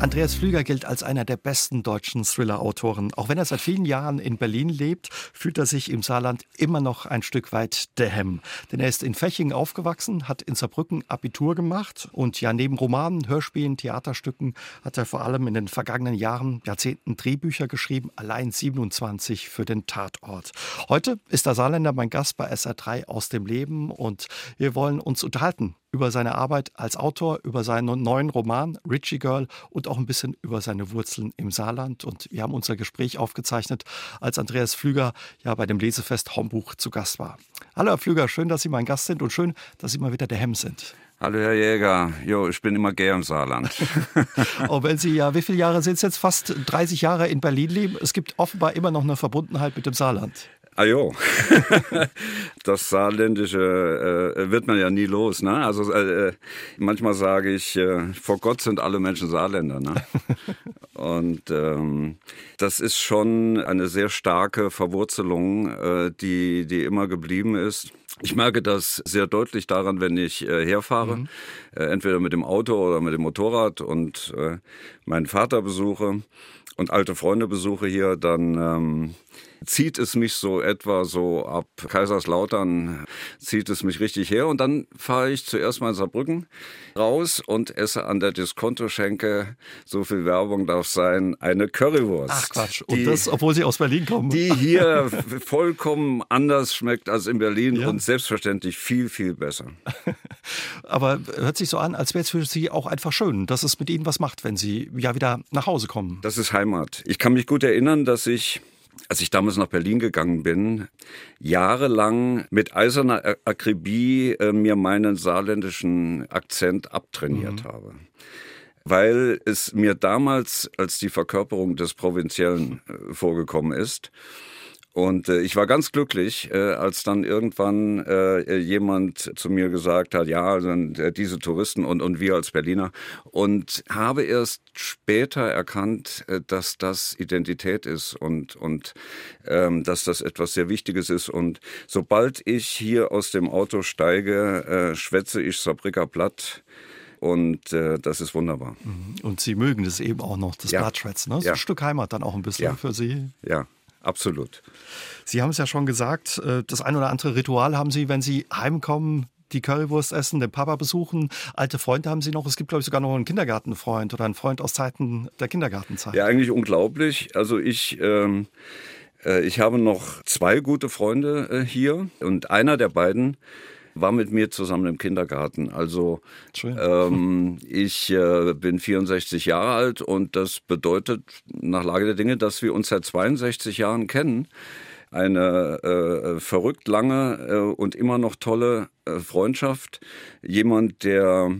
Andreas Flüger gilt als einer der besten deutschen Thriller-Autoren. Auch wenn er seit vielen Jahren in Berlin lebt, fühlt er sich im Saarland immer noch ein Stück weit daheim. Denn er ist in Fechingen aufgewachsen, hat in Saarbrücken Abitur gemacht und ja neben Romanen, Hörspielen, Theaterstücken hat er vor allem in den vergangenen Jahren, Jahrzehnten Drehbücher geschrieben, allein 27 für den Tatort. Heute ist der Saarländer mein Gast bei SR3 aus dem Leben und wir wollen uns unterhalten über seine Arbeit als Autor, über seinen neuen Roman Richie Girl und auch ein bisschen über seine Wurzeln im Saarland. Und wir haben unser Gespräch aufgezeichnet, als Andreas Flüger ja bei dem Lesefest Hombuch zu Gast war. Hallo Herr Flüger, schön, dass Sie mein Gast sind und schön, dass Sie mal wieder der Hemm sind. Hallo Herr Jäger, jo, ich bin immer gern im Saarland. Auch wenn Sie ja, wie viele Jahre sind es jetzt? Fast 30 Jahre in Berlin leben. Es gibt offenbar immer noch eine Verbundenheit mit dem Saarland. Ah jo, das Saarländische äh, wird man ja nie los. Ne? Also äh, manchmal sage ich, äh, vor Gott sind alle Menschen Saarländer. Ne? Und ähm, das ist schon eine sehr starke Verwurzelung, äh, die, die immer geblieben ist. Ich merke das sehr deutlich daran, wenn ich äh, herfahre, mhm. äh, entweder mit dem Auto oder mit dem Motorrad und äh, meinen Vater besuche und alte Freunde besuche hier, dann ähm, zieht es mich so etwa so ab Kaiserslautern, zieht es mich richtig her. Und dann fahre ich zuerst mal in Saarbrücken raus und esse an der Diskontoschenke, so viel Werbung darf sein, eine Currywurst. Ach Quatsch. Und die, das, obwohl Sie aus Berlin kommen. Die hier vollkommen anders schmeckt als in Berlin ja. und selbstverständlich viel, viel besser. Aber hört sich so an, als wäre es für Sie auch einfach schön, dass es mit Ihnen was macht, wenn Sie ja wieder nach Hause kommen. Das ist Heimat. Ich kann mich gut erinnern, dass ich als ich damals nach Berlin gegangen bin, jahrelang mit eiserner Akribie äh, mir meinen saarländischen Akzent abtrainiert mhm. habe. Weil es mir damals als die Verkörperung des Provinziellen äh, vorgekommen ist. Und äh, ich war ganz glücklich, äh, als dann irgendwann äh, jemand zu mir gesagt hat, ja, also, äh, diese Touristen und, und wir als Berliner. Und habe erst später erkannt, äh, dass das Identität ist und, und ähm, dass das etwas sehr Wichtiges ist. Und sobald ich hier aus dem Auto steige, äh, schwätze ich Saarbrücker Platt. Und äh, das ist wunderbar. Mhm. Und Sie mögen das eben auch noch, das ja. Blattschwätzen. Ne? So ja. ein Stück Heimat dann auch ein bisschen ja. für Sie. Ja, Absolut. Sie haben es ja schon gesagt, äh, das ein oder andere Ritual haben Sie, wenn Sie heimkommen, die Currywurst essen, den Papa besuchen. Alte Freunde haben Sie noch. Es gibt, glaube ich, sogar noch einen Kindergartenfreund oder einen Freund aus Zeiten der Kindergartenzeit. Ja, eigentlich unglaublich. Also ich, ähm, äh, ich habe noch zwei gute Freunde äh, hier und einer der beiden war mit mir zusammen im Kindergarten. Also ähm, ich äh, bin 64 Jahre alt und das bedeutet nach Lage der Dinge, dass wir uns seit 62 Jahren kennen. Eine äh, verrückt lange äh, und immer noch tolle äh, Freundschaft. Jemand, der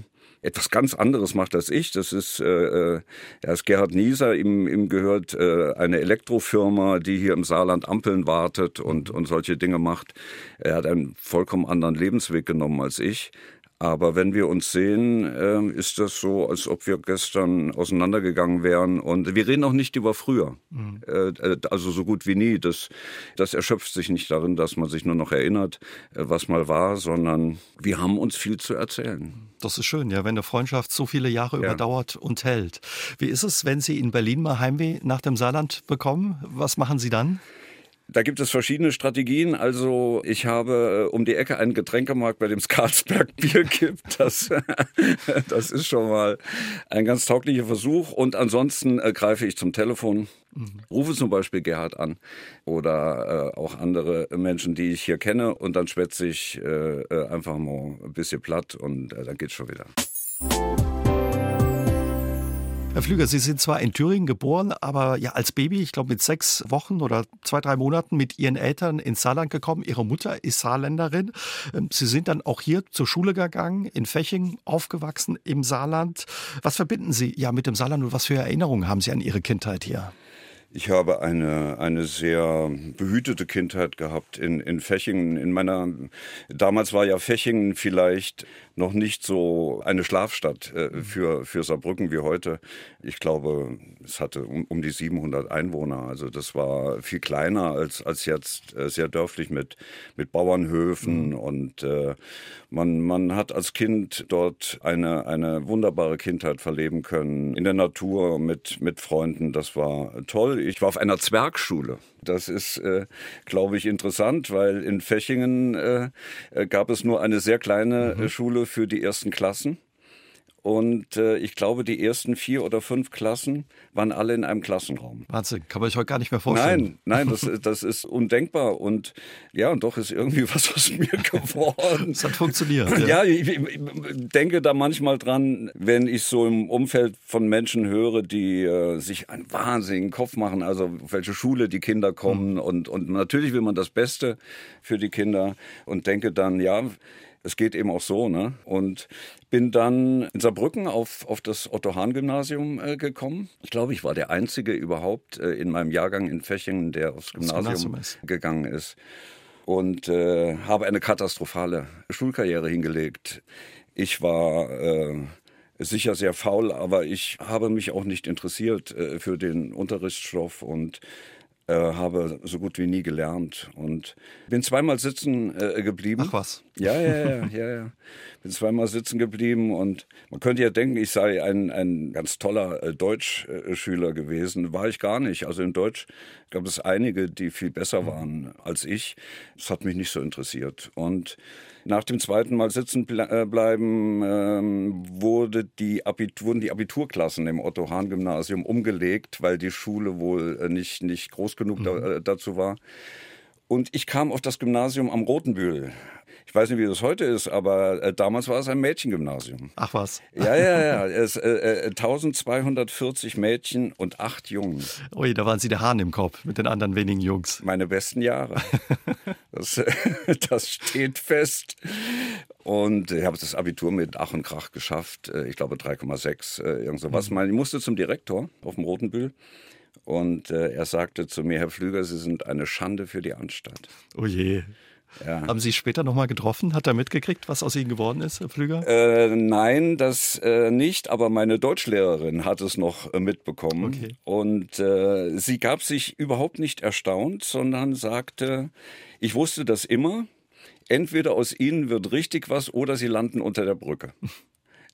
etwas ganz anderes macht als ich. Das ist, äh, äh, er ist Gerhard Nieser, ihm, ihm gehört äh, eine Elektrofirma, die hier im Saarland Ampeln wartet und, und solche Dinge macht. Er hat einen vollkommen anderen Lebensweg genommen als ich. Aber wenn wir uns sehen, äh, ist das so, als ob wir gestern auseinandergegangen wären. Und wir reden auch nicht über früher. Mhm. Äh, also so gut wie nie. Das, das erschöpft sich nicht darin, dass man sich nur noch erinnert, äh, was mal war, sondern wir haben uns viel zu erzählen. Das ist schön, ja, wenn eine Freundschaft so viele Jahre ja. überdauert und hält. Wie ist es, wenn Sie in Berlin mal Heimweh nach dem Saarland bekommen? Was machen Sie dann? Da gibt es verschiedene Strategien. Also ich habe äh, um die Ecke einen Getränkemarkt, bei dem es Karlsberg Bier gibt. Das, das ist schon mal ein ganz tauglicher Versuch. Und ansonsten äh, greife ich zum Telefon, mhm. rufe zum Beispiel Gerhard an oder äh, auch andere Menschen, die ich hier kenne. Und dann schwätze ich äh, äh einfach mal ein bisschen platt und äh, dann geht's schon wieder. Herr Flüger, Sie sind zwar in Thüringen geboren, aber ja als Baby, ich glaube mit sechs Wochen oder zwei, drei Monaten mit Ihren Eltern ins Saarland gekommen. Ihre Mutter ist Saarländerin. Ähm, Sie sind dann auch hier zur Schule gegangen, in Feching aufgewachsen im Saarland. Was verbinden Sie ja mit dem Saarland und was für Erinnerungen haben Sie an Ihre Kindheit hier? Ich habe eine, eine sehr behütete Kindheit gehabt in, in Fechingen. In meiner, damals war ja Fechingen vielleicht noch nicht so eine Schlafstadt äh, für, für Saarbrücken wie heute. Ich glaube, es hatte um, um die 700 Einwohner. Also das war viel kleiner als, als jetzt, äh, sehr dörflich mit, mit Bauernhöfen. Mhm. Und äh, man, man hat als Kind dort eine, eine wunderbare Kindheit verleben können. In der Natur mit, mit Freunden. Das war toll. Ich war auf einer Zwergschule. Das ist, äh, glaube ich, interessant, weil in Fechingen äh, äh gab es nur eine sehr kleine mhm. Schule für die ersten Klassen. Und äh, ich glaube, die ersten vier oder fünf Klassen waren alle in einem Klassenraum. Wahnsinn, kann man sich heute gar nicht mehr vorstellen. Nein, nein, das, das ist undenkbar. Und ja, und doch ist irgendwie was aus mir geworden. Es hat funktioniert. Ja, ja ich, ich, denke da manchmal dran, wenn ich so im Umfeld von Menschen höre, die äh, sich einen wahnsinnigen Kopf machen, also auf welche Schule die Kinder kommen. Mhm. Und, und natürlich will man das Beste für die Kinder und denke dann, ja, es geht eben auch so, ne? Und bin dann in Saarbrücken auf, auf das Otto-Hahn-Gymnasium äh, gekommen. Ich glaube, ich war der Einzige überhaupt äh, in meinem Jahrgang in Fechingen, der aufs Gymnasium, Gymnasium ist. gegangen ist. Und äh, habe eine katastrophale Schulkarriere hingelegt. Ich war äh, sicher sehr faul, aber ich habe mich auch nicht interessiert äh, für den Unterrichtsstoff und äh, habe so gut wie nie gelernt und bin zweimal sitzen äh, geblieben. Ach was? Ja, ja, ja, ja, ja. Bin zweimal sitzen geblieben und man könnte ja denken, ich sei ein, ein ganz toller äh, Deutschschüler gewesen. War ich gar nicht. Also in Deutsch gab es einige, die viel besser waren als ich. Das hat mich nicht so interessiert. Und nach dem zweiten Mal sitzen äh, bleiben ähm, wurde die wurden die Abiturklassen im Otto-Hahn-Gymnasium umgelegt, weil die Schule wohl äh, nicht, nicht groß genug mhm. da, äh, dazu war. Und ich kam auf das Gymnasium am Rotenbühl. Ich weiß nicht, wie das heute ist, aber äh, damals war es ein Mädchengymnasium. Ach was. Ja, ja, ja. Es, äh, 1240 äh, Mädchen und acht Jungen. Ui, da waren Sie der Hahn im Kopf mit den anderen wenigen Jungs. Meine besten Jahre. das, das steht fest. Und ich habe das Abitur mit Ach und Krach geschafft. Äh, ich glaube 3,6, äh, irgend sowas. Mhm. Ich musste zum Direktor auf dem Rotenbühl. Und äh, er sagte zu mir, Herr Flüger, Sie sind eine Schande für die Anstalt. Oh je. Ja. Haben Sie später nochmal getroffen? Hat er mitgekriegt, was aus Ihnen geworden ist, Herr Pflüger? Äh, nein, das äh, nicht, aber meine Deutschlehrerin hat es noch äh, mitbekommen. Okay. Und äh, sie gab sich überhaupt nicht erstaunt, sondern sagte, ich wusste das immer, entweder aus Ihnen wird richtig was oder Sie landen unter der Brücke.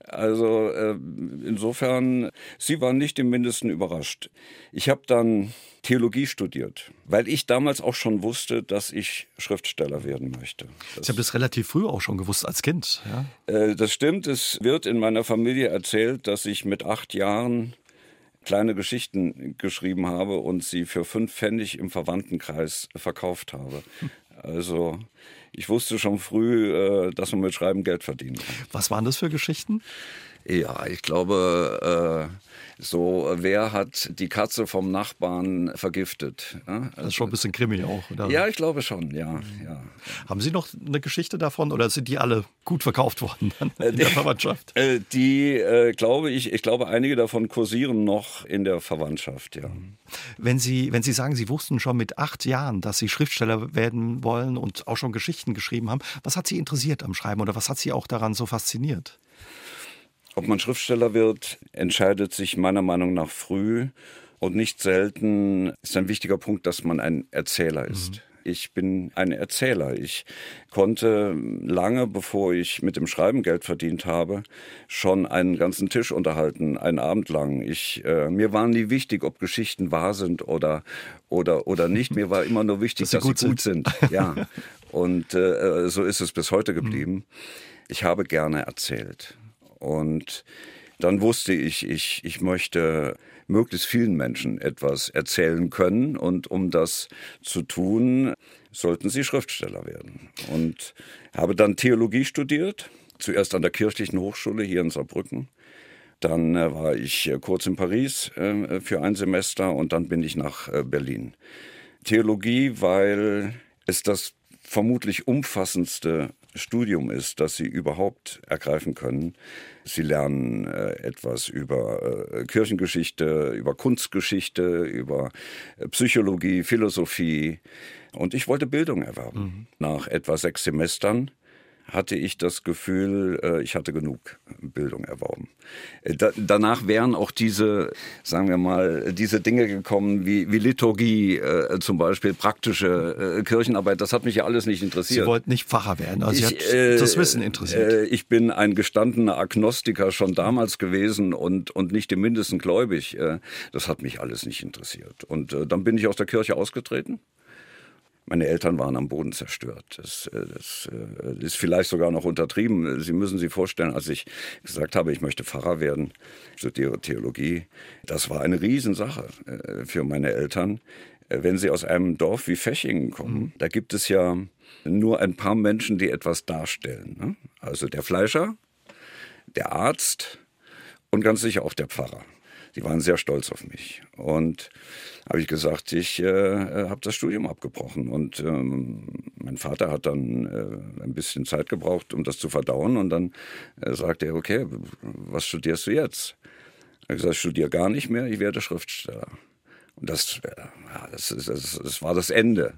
Also äh, insofern, sie waren nicht im mindesten überrascht. Ich habe dann Theologie studiert, weil ich damals auch schon wusste, dass ich Schriftsteller werden möchte. Das, ich habe das relativ früh auch schon gewusst als Kind. Ja? Äh, das stimmt. Es wird in meiner Familie erzählt, dass ich mit acht Jahren kleine Geschichten geschrieben habe und sie für fünf Pfennig im Verwandtenkreis verkauft habe. Also ich wusste schon früh, äh, dass man mit Schreiben Geld verdienen kann. Was waren das für Geschichten? Ja, ich glaube, äh, so, wer hat die Katze vom Nachbarn vergiftet? Ja, das ist schon ein bisschen Krimi auch, oder? Ja, ich glaube schon, ja, ja. Haben Sie noch eine Geschichte davon oder sind die alle gut verkauft worden in die, der Verwandtschaft? Äh, die, äh, glaube ich, ich glaube, einige davon kursieren noch in der Verwandtschaft, ja. Wenn Sie, wenn Sie sagen, Sie wussten schon mit acht Jahren, dass Sie Schriftsteller werden wollen und auch schon Geschichten geschrieben haben, was hat Sie interessiert am Schreiben oder was hat Sie auch daran so fasziniert? Ob man Schriftsteller wird, entscheidet sich meiner Meinung nach früh. Und nicht selten ist ein wichtiger Punkt, dass man ein Erzähler ist. Mhm. Ich bin ein Erzähler. Ich konnte lange, bevor ich mit dem Schreiben Geld verdient habe, schon einen ganzen Tisch unterhalten, einen Abend lang. Ich, äh, mir war nie wichtig, ob Geschichten wahr sind oder, oder, oder nicht. Mir war immer nur wichtig, dass sie, dass gut, sie gut sind. sind. Ja. Und äh, so ist es bis heute geblieben. Mhm. Ich habe gerne erzählt. Und dann wusste ich, ich, ich möchte möglichst vielen Menschen etwas erzählen können. Und um das zu tun, sollten sie Schriftsteller werden. Und habe dann Theologie studiert, zuerst an der Kirchlichen Hochschule hier in Saarbrücken. Dann äh, war ich äh, kurz in Paris äh, für ein Semester und dann bin ich nach Berlin. Theologie, weil es das vermutlich umfassendste Studium ist, das sie überhaupt ergreifen können. Sie lernen äh, etwas über äh, Kirchengeschichte, über Kunstgeschichte, über äh, Psychologie, Philosophie. Und ich wollte Bildung erwerben. Mhm. Nach etwa sechs Semestern hatte ich das Gefühl, äh, ich hatte genug Bildung erworben. Äh, da, danach wären auch diese, sagen wir mal, diese Dinge gekommen wie, wie Liturgie äh, zum Beispiel, praktische äh, Kirchenarbeit. Das hat mich ja alles nicht interessiert. Sie wollten nicht Pfarrer werden, also ich, Sie hat äh, das Wissen interessiert. Äh, ich bin ein gestandener Agnostiker schon damals gewesen und, und nicht im Mindesten gläubig. das hat mich alles nicht interessiert. Und dann bin ich aus der Kirche ausgetreten. Meine Eltern waren am Boden zerstört. Das, äh, das, äh, ist vielleicht sogar noch untertrieben. Sie müssen sich vorstellen, als ich gesagt habe, ich möchte Pfarrer werden, studiere Theologie, das war eine Riesensache äh, für meine Eltern. Wenn sie aus einem Dorf wie Fechingen kommen, mhm. da gibt es ja nur ein paar Menschen, die etwas darstellen. Ne? Also der Fleischer, der Arzt und ganz sicher auch der Pfarrer. Die waren sehr stolz auf mich. Und habe ich gesagt, ich äh, äh habe das Studium abgebrochen. Und ähm, mein Vater hat dann äh, ein bisschen Zeit gebraucht, um das zu verdauen. Und dann äh, sagte er, okay, was studierst du jetzt? Ich habe gesagt, ich studiere gar nicht mehr, ich werde Schriftsteller. Das, ja, das, ist, das, das war das Ende.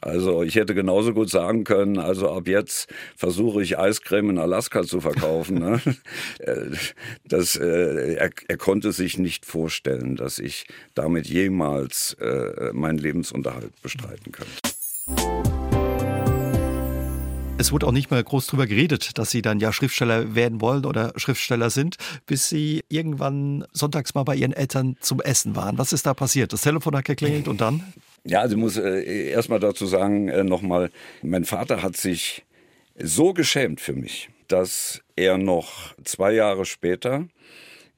Also ich hätte genauso gut sagen können, also ab jetzt versuche ich Eiscreme in Alaska zu verkaufen. Ne? Äh, das, äh, er, er konnte sich nicht vorstellen, dass ich damit jemals äh, meinen Lebensunterhalt bestreiten könnte. Es wurde auch nicht mehr groß drüber geredet, dass Sie dann ja Schriftsteller werden wollen oder Schriftsteller sind, bis Sie irgendwann sonntags mal bei Ihren Eltern zum Essen waren. Was ist da passiert? Das Telefon hat geklingelt und dann? Ja, also ich muss äh, erst mal dazu sagen, äh, nochmal, mein Vater hat sich so geschämt für mich, dass er noch zwei Jahre später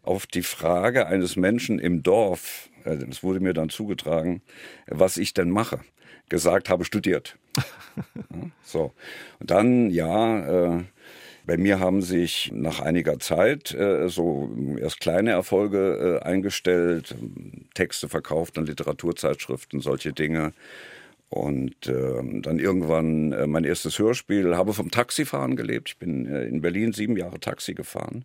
auf die Frage eines Menschen im Dorf, äh, das wurde mir dann zugetragen, was ich denn mache, gesagt habe, studiert. so. Und dann, ja, äh, bei mir haben sich nach einiger Zeit äh, so erst kleine Erfolge äh, eingestellt, Texte verkauft an Literaturzeitschriften, solche Dinge. Und äh, dann irgendwann äh, mein erstes Hörspiel, habe vom Taxifahren gelebt. Ich bin äh, in Berlin sieben Jahre Taxi gefahren.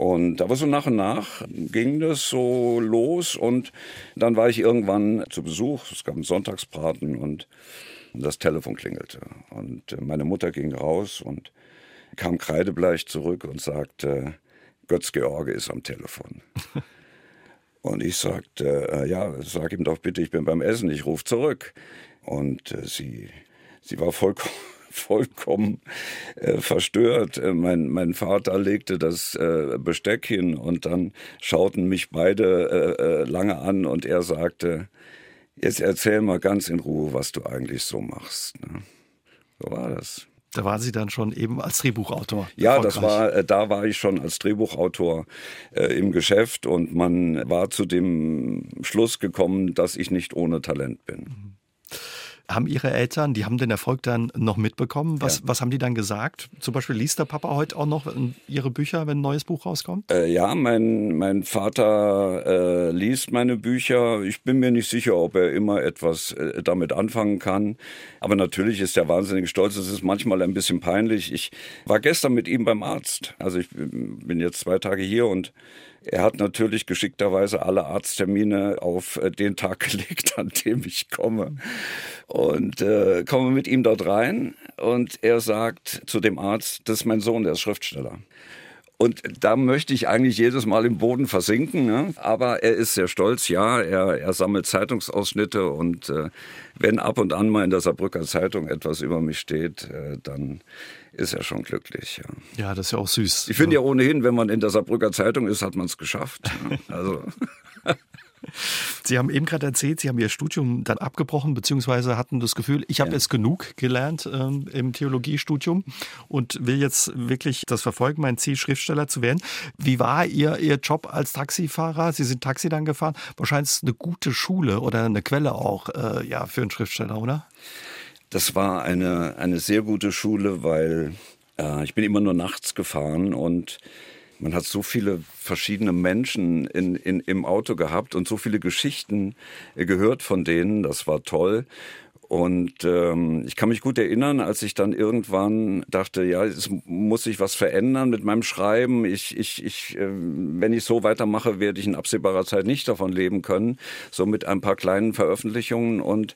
Und da war so nach und nach ging das so los und dann war ich irgendwann zu Besuch. Es gab einen Sonntagsbraten und das Telefon klingelte. Und äh, meine Mutter ging raus und kam kreidebleich zurück und sagte, Götz-George ist am Telefon. und ich sagte, äh, ja, sag ihm doch bitte, ich bin beim Essen, ich rufe zurück. Und äh, sie, sie war vollkommen vollkommen äh, verstört. Äh, mein, mein Vater legte das äh, Besteck hin und dann schauten mich beide äh, äh lange an und er sagte, jetzt erzähl mal ganz in Ruhe, was du eigentlich so machst. Ne? So war das. Da waren Sie dann schon eben als Drehbuchautor. Ja, das war, da war ich schon als Drehbuchautor äh, im Geschäft und man war zu dem Schluss gekommen, dass ich nicht ohne Talent bin. Mhm. Haben Ihre Eltern, die haben den Erfolg dann noch mitbekommen? Was, ja. was haben die dann gesagt? Zum Beispiel liest der Papa heute auch noch Ihre Bücher, wenn ein neues Buch rauskommt? Äh, ja, mein, mein Vater äh, liest meine Bücher. Ich bin mir nicht sicher, ob er immer etwas äh, damit anfangen kann. Aber natürlich ist er wahnsinnig stolz. Es ist manchmal ein bisschen peinlich. Ich war gestern mit ihm beim Arzt. Also ich bin jetzt zwei Tage hier und er hat natürlich geschickterweise alle Arzttermine auf äh, den Tag gelegt, an dem ich komme. Und äh, komme mit ihm dort rein und er sagt zu dem Arzt, das ist mein Sohn, der ist Schriftsteller. Und da möchte ich eigentlich jedes Mal im Boden versinken. Ne? Aber er ist sehr stolz, ja. Er, er sammelt Zeitungsausschnitte und äh, wenn ab und an mal in der Saarbrücker Zeitung etwas über mich steht, äh, dann ist er schon glücklich. Ja, ja das ist ja auch süß. Ich finde ja ohnehin, wenn man in der Saarbrücker Zeitung ist, hat man es geschafft. Also. Sie haben eben gerade erzählt, Sie haben Ihr Studium dann abgebrochen, beziehungsweise hatten das Gefühl, ich habe ja. jetzt genug gelernt ähm, im Theologiestudium und will jetzt wirklich das verfolgen, mein Ziel, Schriftsteller zu werden. Wie war Ihr, Ihr Job als Taxifahrer? Sie sind Taxi dann gefahren. Wahrscheinlich eine gute Schule oder eine Quelle auch äh, ja, für einen Schriftsteller, oder? Das war eine, eine sehr gute Schule, weil äh, ich bin immer nur nachts gefahren und man hat so viele verschiedene Menschen in, in, im Auto gehabt und so viele Geschichten gehört von denen. Das war toll. Und ähm, ich kann mich gut erinnern, als ich dann irgendwann dachte, ja, es muss sich was verändern mit meinem Schreiben. Ich, ich, ich, äh, wenn ich so weitermache, werde ich in absehbarer Zeit nicht davon leben können. So mit ein paar kleinen Veröffentlichungen. Und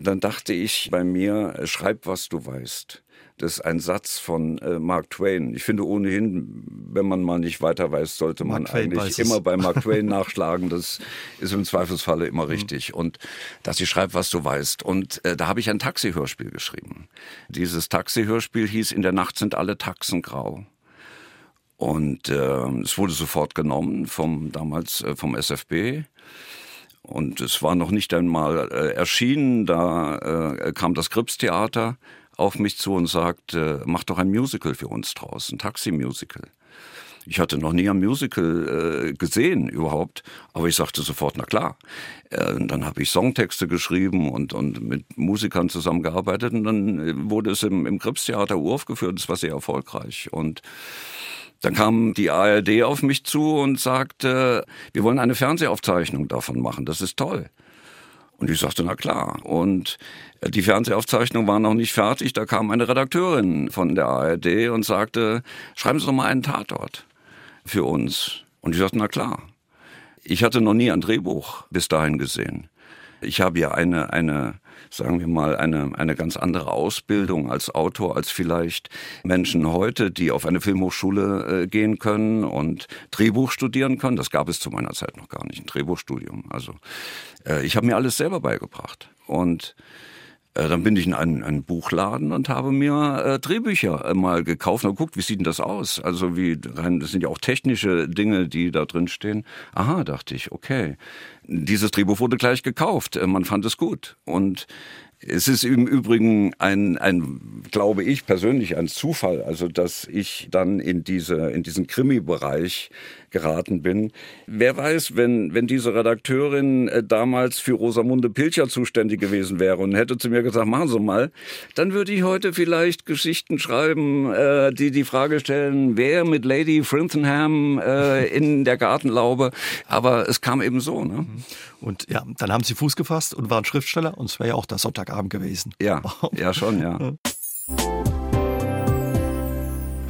dann dachte ich bei mir, schreib, was du weißt. Das ist ein Satz von äh, Mark Twain. Ich finde ohnehin, wenn man mal nicht weiter weiß, sollte man eigentlich immer bei Mark Twain nachschlagen. Das ist im Zweifelsfalle immer mhm. richtig. Und dass sie schreibt, was du weißt. Und äh, da habe ich ein Taxi-Hörspiel geschrieben. Dieses Taxi-Hörspiel hieß In der Nacht sind alle Taxen grau. Und äh, es wurde sofort genommen vom damals äh, vom SFB. Und es war noch nicht einmal äh, erschienen, da äh, kam das Krips-Theater auf mich zu und sagte, mach doch ein Musical für uns draußen, ein Taxi-Musical. Ich hatte noch nie ein Musical äh, gesehen überhaupt, aber ich sagte sofort, na klar. Äh, dann habe ich Songtexte geschrieben und, und mit Musikern zusammengearbeitet und dann äh, wurde es im, im Krips-Theater uraufgeführt. Das war sehr erfolgreich und dann kam die ARD auf mich zu und sagte, wir wollen eine Fernsehaufzeichnung davon machen. Das ist toll. Und ich sagte, na klar. Und die Fernsehaufzeichnung war noch nicht fertig. Da kam eine Redakteurin von der ARD und sagte, schreiben Sie doch mal einen Tatort für uns. Und ich sagte, na klar. Ich hatte noch nie ein Drehbuch bis dahin gesehen. Ich habe ja eine, eine, sagen wir mal, eine, eine ganz andere Ausbildung als Autor als vielleicht Menschen heute, die auf eine Filmhochschule äh, gehen können und Drehbuch studieren können. Das gab es zu meiner Zeit noch gar nicht, ein Drehbuchstudium. Also äh, ich habe mir alles selber beigebracht. Und dann bin ich in einen, einen Buchladen und habe mir äh, Drehbücher äh, mal gekauft und geguckt, wie sieht denn das aus? Also wie das sind ja auch technische Dinge, die da drin stehen. Aha, dachte ich, okay. Dieses Drehbuch wurde gleich gekauft. Äh, man fand es gut und es ist im Übrigen ein, ein, glaube ich persönlich, ein Zufall, also dass ich dann in diese, in diesen Krimi-Bereich geraten bin. Wer weiß, wenn, wenn diese Redakteurin äh, damals für Rosamunde Pilcher zuständig gewesen wäre und hätte zu mir gesagt, machen Sie mal, dann würde ich heute vielleicht Geschichten schreiben, äh, die die Frage stellen, wer mit Lady Frintonham äh, in der Gartenlaube. Aber es kam eben so. Ne? Und ja, dann haben Sie Fuß gefasst und waren Schriftsteller und es wäre ja auch der Sonntagabend gewesen. Ja, ja schon, ja.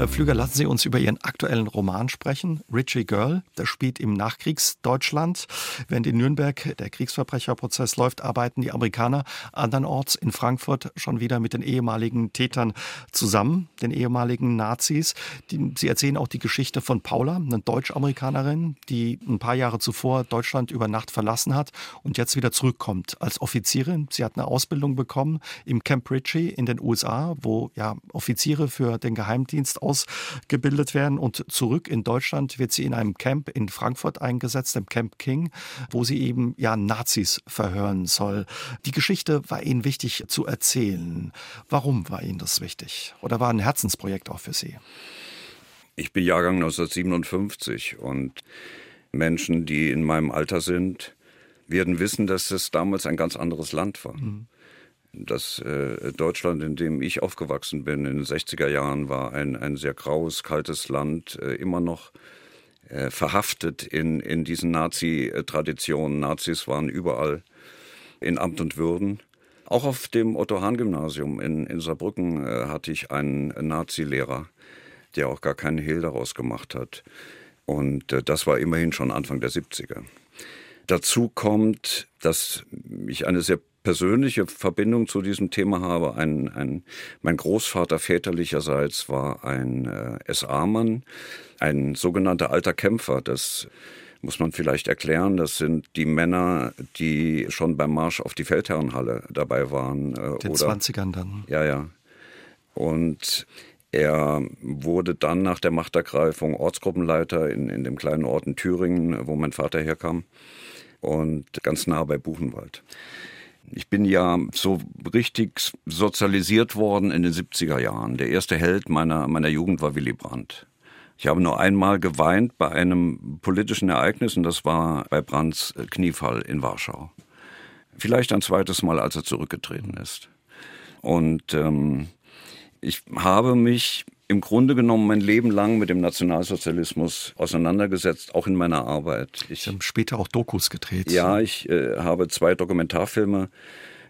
Herr Pflüger, lassen Sie uns über Ihren aktuellen Roman sprechen. Richie Girl, der spielt im Nachkriegsdeutschland. Während in Nürnberg der Kriegsverbrecherprozess läuft, arbeiten die Amerikaner andernorts in Frankfurt schon wieder mit den ehemaligen Tätern zusammen, den ehemaligen Nazis. Die, sie erzählen auch die Geschichte von Paula, einer Deutsch-Amerikanerin, die ein paar Jahre zuvor Deutschland über Nacht verlassen hat und jetzt wieder zurückkommt als Offizierin. Sie hat eine Ausbildung bekommen im Camp Ritchie in den USA, wo ja Offiziere für den Geheimdienst ausgebildet werden. Und zurück in Deutschland wird sie in einem Camp in Frankfurt eingesetzt, im Camp King, wo sie eben ja Nazis verhören soll. Die Geschichte war Ihnen wichtig zu erzählen. Warum war Ihnen das wichtig? Oder war ein Herzensprojekt auch für Sie? Ich bin Jahrgang 1957 und Menschen, die in meinem Alter sind, werden wissen, dass es damals ein ganz anderes Land war. Mhm. Das äh, Deutschland, in dem ich aufgewachsen bin, in den 60er Jahren, war ein, ein sehr graues, kaltes Land, äh, immer noch äh, verhaftet in, in diesen Nazi-Traditionen. Nazis waren überall in Amt und Würden. Auch auf dem Otto-Hahn-Gymnasium in, in Saarbrücken äh, hatte ich einen Nazi-Lehrer, der auch gar keinen Hehl daraus gemacht hat. Und äh, das war immerhin schon Anfang der 70er. Dazu kommt, dass ich eine sehr persönliche Verbindung zu diesem Thema habe. Ein, ein, mein Großvater väterlicherseits war ein äh, SA-Mann, ein sogenannter alter Kämpfer. Das muss man vielleicht erklären. Das sind die Männer, die schon beim Marsch auf die Feldherrenhalle dabei waren. Äh, Den oder, 20ern dann. Ja, ja. Und er wurde dann nach der Machtergreifung Ortsgruppenleiter in, in dem kleinen Ort in Thüringen, wo mein Vater herkam, und ganz nah bei Buchenwald. Ich bin ja so richtig sozialisiert worden in den 70er Jahren. Der erste Held meiner, meiner Jugend war Willy Brandt. Ich habe nur einmal geweint bei einem politischen Ereignis und das war bei Brandts Kniefall in Warschau. Vielleicht ein zweites Mal, als er zurückgetreten ist. Und ähm, ich habe mich im Grunde genommen mein Leben lang mit dem Nationalsozialismus auseinandergesetzt, auch in meiner Arbeit. Ich habe später auch Dokus gedreht. Ja, ich äh, habe zwei Dokumentarfilme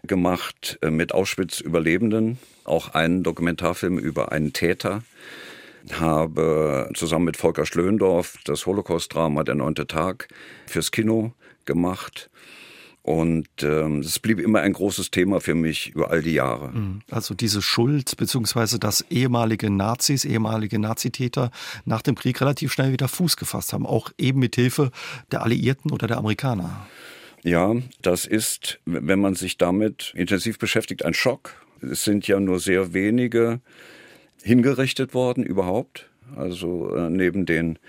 gemacht äh, mit Auschwitz-Überlebenden, auch einen Dokumentarfilm über einen Täter, habe zusammen mit Volker Schlöndorff das Holocaust-Drama Der neunte Tag fürs Kino gemacht Und ähm, es blieb immer ein großes Thema für mich über all die Jahre. Mhm. Also diese Schuld, beziehungsweise dass ehemalige Nazis, ehemalige Nazitäter nach dem Krieg relativ schnell wieder Fuß gefasst haben, auch eben mit Hilfe der Alliierten oder der Amerikaner. Ja, das ist, wenn man sich damit intensiv beschäftigt, ein Schock. Es sind ja nur sehr wenige hingerichtet worden überhaupt. Also äh, neben den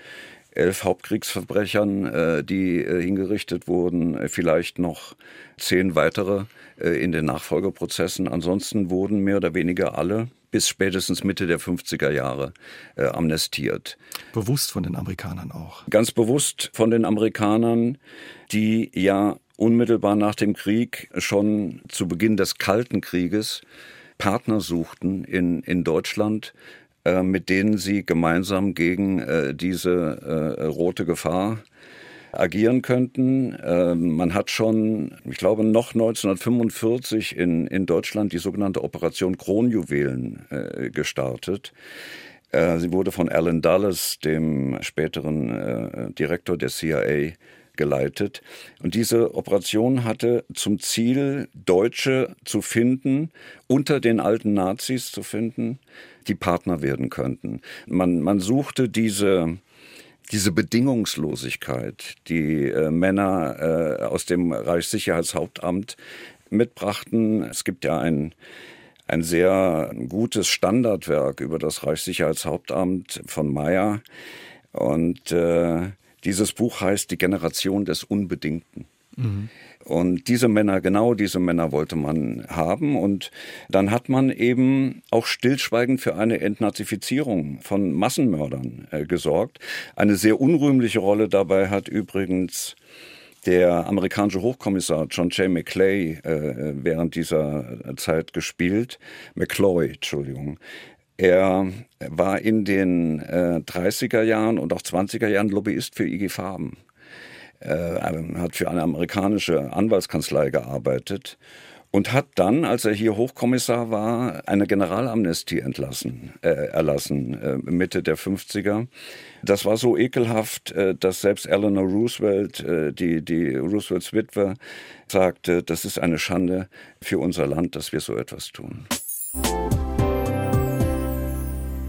elf Hauptkriegsverbrechern, äh, die äh, hingerichtet wurden, äh, vielleicht noch zehn weitere in den Nachfolgeprozessen. Ansonsten wurden mehr oder weniger alle bis spätestens Mitte der 50er Jahre äh, amnestiert. Bewusst von den Amerikanern auch. Ganz bewusst von den Amerikanern, die ja unmittelbar nach dem Krieg schon zu Beginn des Kalten Krieges Partner suchten in, in Deutschland, äh, mit denen sie gemeinsam gegen äh, diese äh, rote Gefahr agieren könnten. Ähm, man hat schon, ich glaube, noch 1945 in, in Deutschland die sogenannte Operation Kronjuwelen äh, gestartet. Äh, sie wurde von Alan Dulles, dem späteren Direktor der CIA, geleitet. Und diese Operation hatte zum Ziel, Deutsche zu finden, unter den alten Nazis zu finden, die Partner werden könnten. Man, man suchte diese, diese Bedingungslosigkeit, die äh, Männer äh, aus dem Reichssicherheitshauptamt mitbrachten. Es gibt ja ein, ein sehr gutes Standardwerk über das Reichssicherheitshauptamt von Meyer. Und äh, dieses Buch heißt Die Generation des Unbedingten. Mhm. Und diese Männer, genau diese Männer wollte man haben. Und dann hat man eben auch stillschweigend für eine Entnazifizierung von Massenmördern äh, gesorgt. Eine sehr unrühmliche Rolle dabei hat übrigens der amerikanische Hochkommissar John J. McClay äh, während dieser Zeit gespielt. McCloy, Entschuldigung. Er war in den äh, 30er Jahren und auch 20er Jahren Lobbyist für IG Farben. Er hat für eine amerikanische Anwaltskanzlei gearbeitet und hat dann, als er hier Hochkommissar war, eine Generalamnestie entlassen, äh, erlassen, äh, Mitte der 50er. Das war so ekelhaft, äh, dass selbst Eleanor Roosevelt, äh, die, die Roosevelts Witwe, sagte, das ist eine Schande für unser Land, dass wir so etwas tun.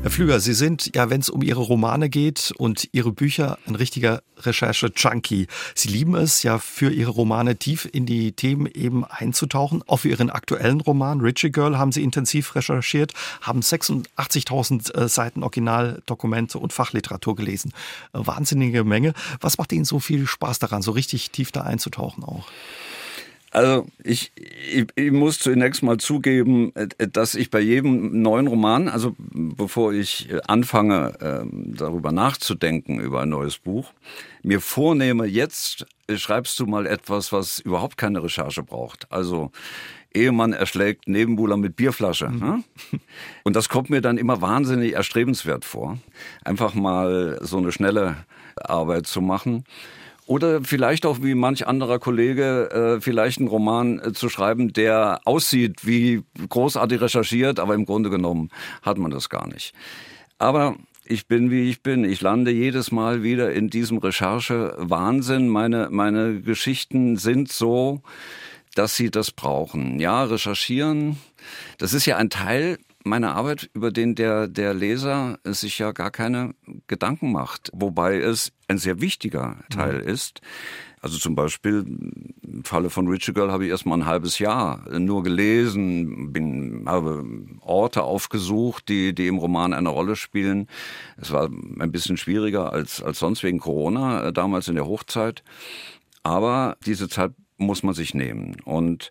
Herr Flüger, Sie sind ja, wenn es um Ihre Romane geht und Ihre Bücher, ein richtiger Recherche-Junkie. Sie lieben es ja für Ihre Romane tief in die Themen eben einzutauchen. Auch für Ihren aktuellen Roman Richie Girl haben Sie intensiv recherchiert, haben 86.000 äh, Seiten Originaldokumente und Fachliteratur gelesen. Wahnsinnige Menge. Was macht Ihnen so viel Spaß daran, so richtig tief da einzutauchen auch? Also ich, ich, ich, muss zunächst mal zugeben, äh, dass ich bei jedem neuen Roman, also bevor ich äh, anfange ähm, darüber nachzudenken über ein neues Buch, mir vornehme, jetzt äh, schreibst du mal etwas, was überhaupt keine Recherche braucht. Also Ehemann erschlägt Nebenbuhler mit Bierflasche. Mhm. Ne? Und das kommt mir dann immer wahnsinnig erstrebenswert vor, einfach mal so eine schnelle Arbeit zu machen. Oder vielleicht auch wie manch anderer Kollege, äh, vielleicht einen Roman äh, zu schreiben, der aussieht wie großartig recherchiert, aber im Grunde genommen hat man das gar nicht. Aber ich bin wie ich bin. Ich lande jedes Mal wieder in diesem Recherche-Wahnsinn. Meine, meine Geschichten sind so, dass sie das brauchen. Ja, recherchieren, das ist ja ein Teil meine Arbeit, über den der, der Leser sich ja gar keine Gedanken macht. Wobei es ein sehr wichtiger Teil mhm. ist. Also zum Beispiel im Falle von Richie Girl habe ich erst mal ein halbes Jahr nur gelesen, bin, habe Orte aufgesucht, die, die im Roman eine Rolle spielen. Es war ein bisschen schwieriger als, als sonst wegen Corona, äh, damals in der Hochzeit. Aber diese Zeit muss man sich nehmen. Und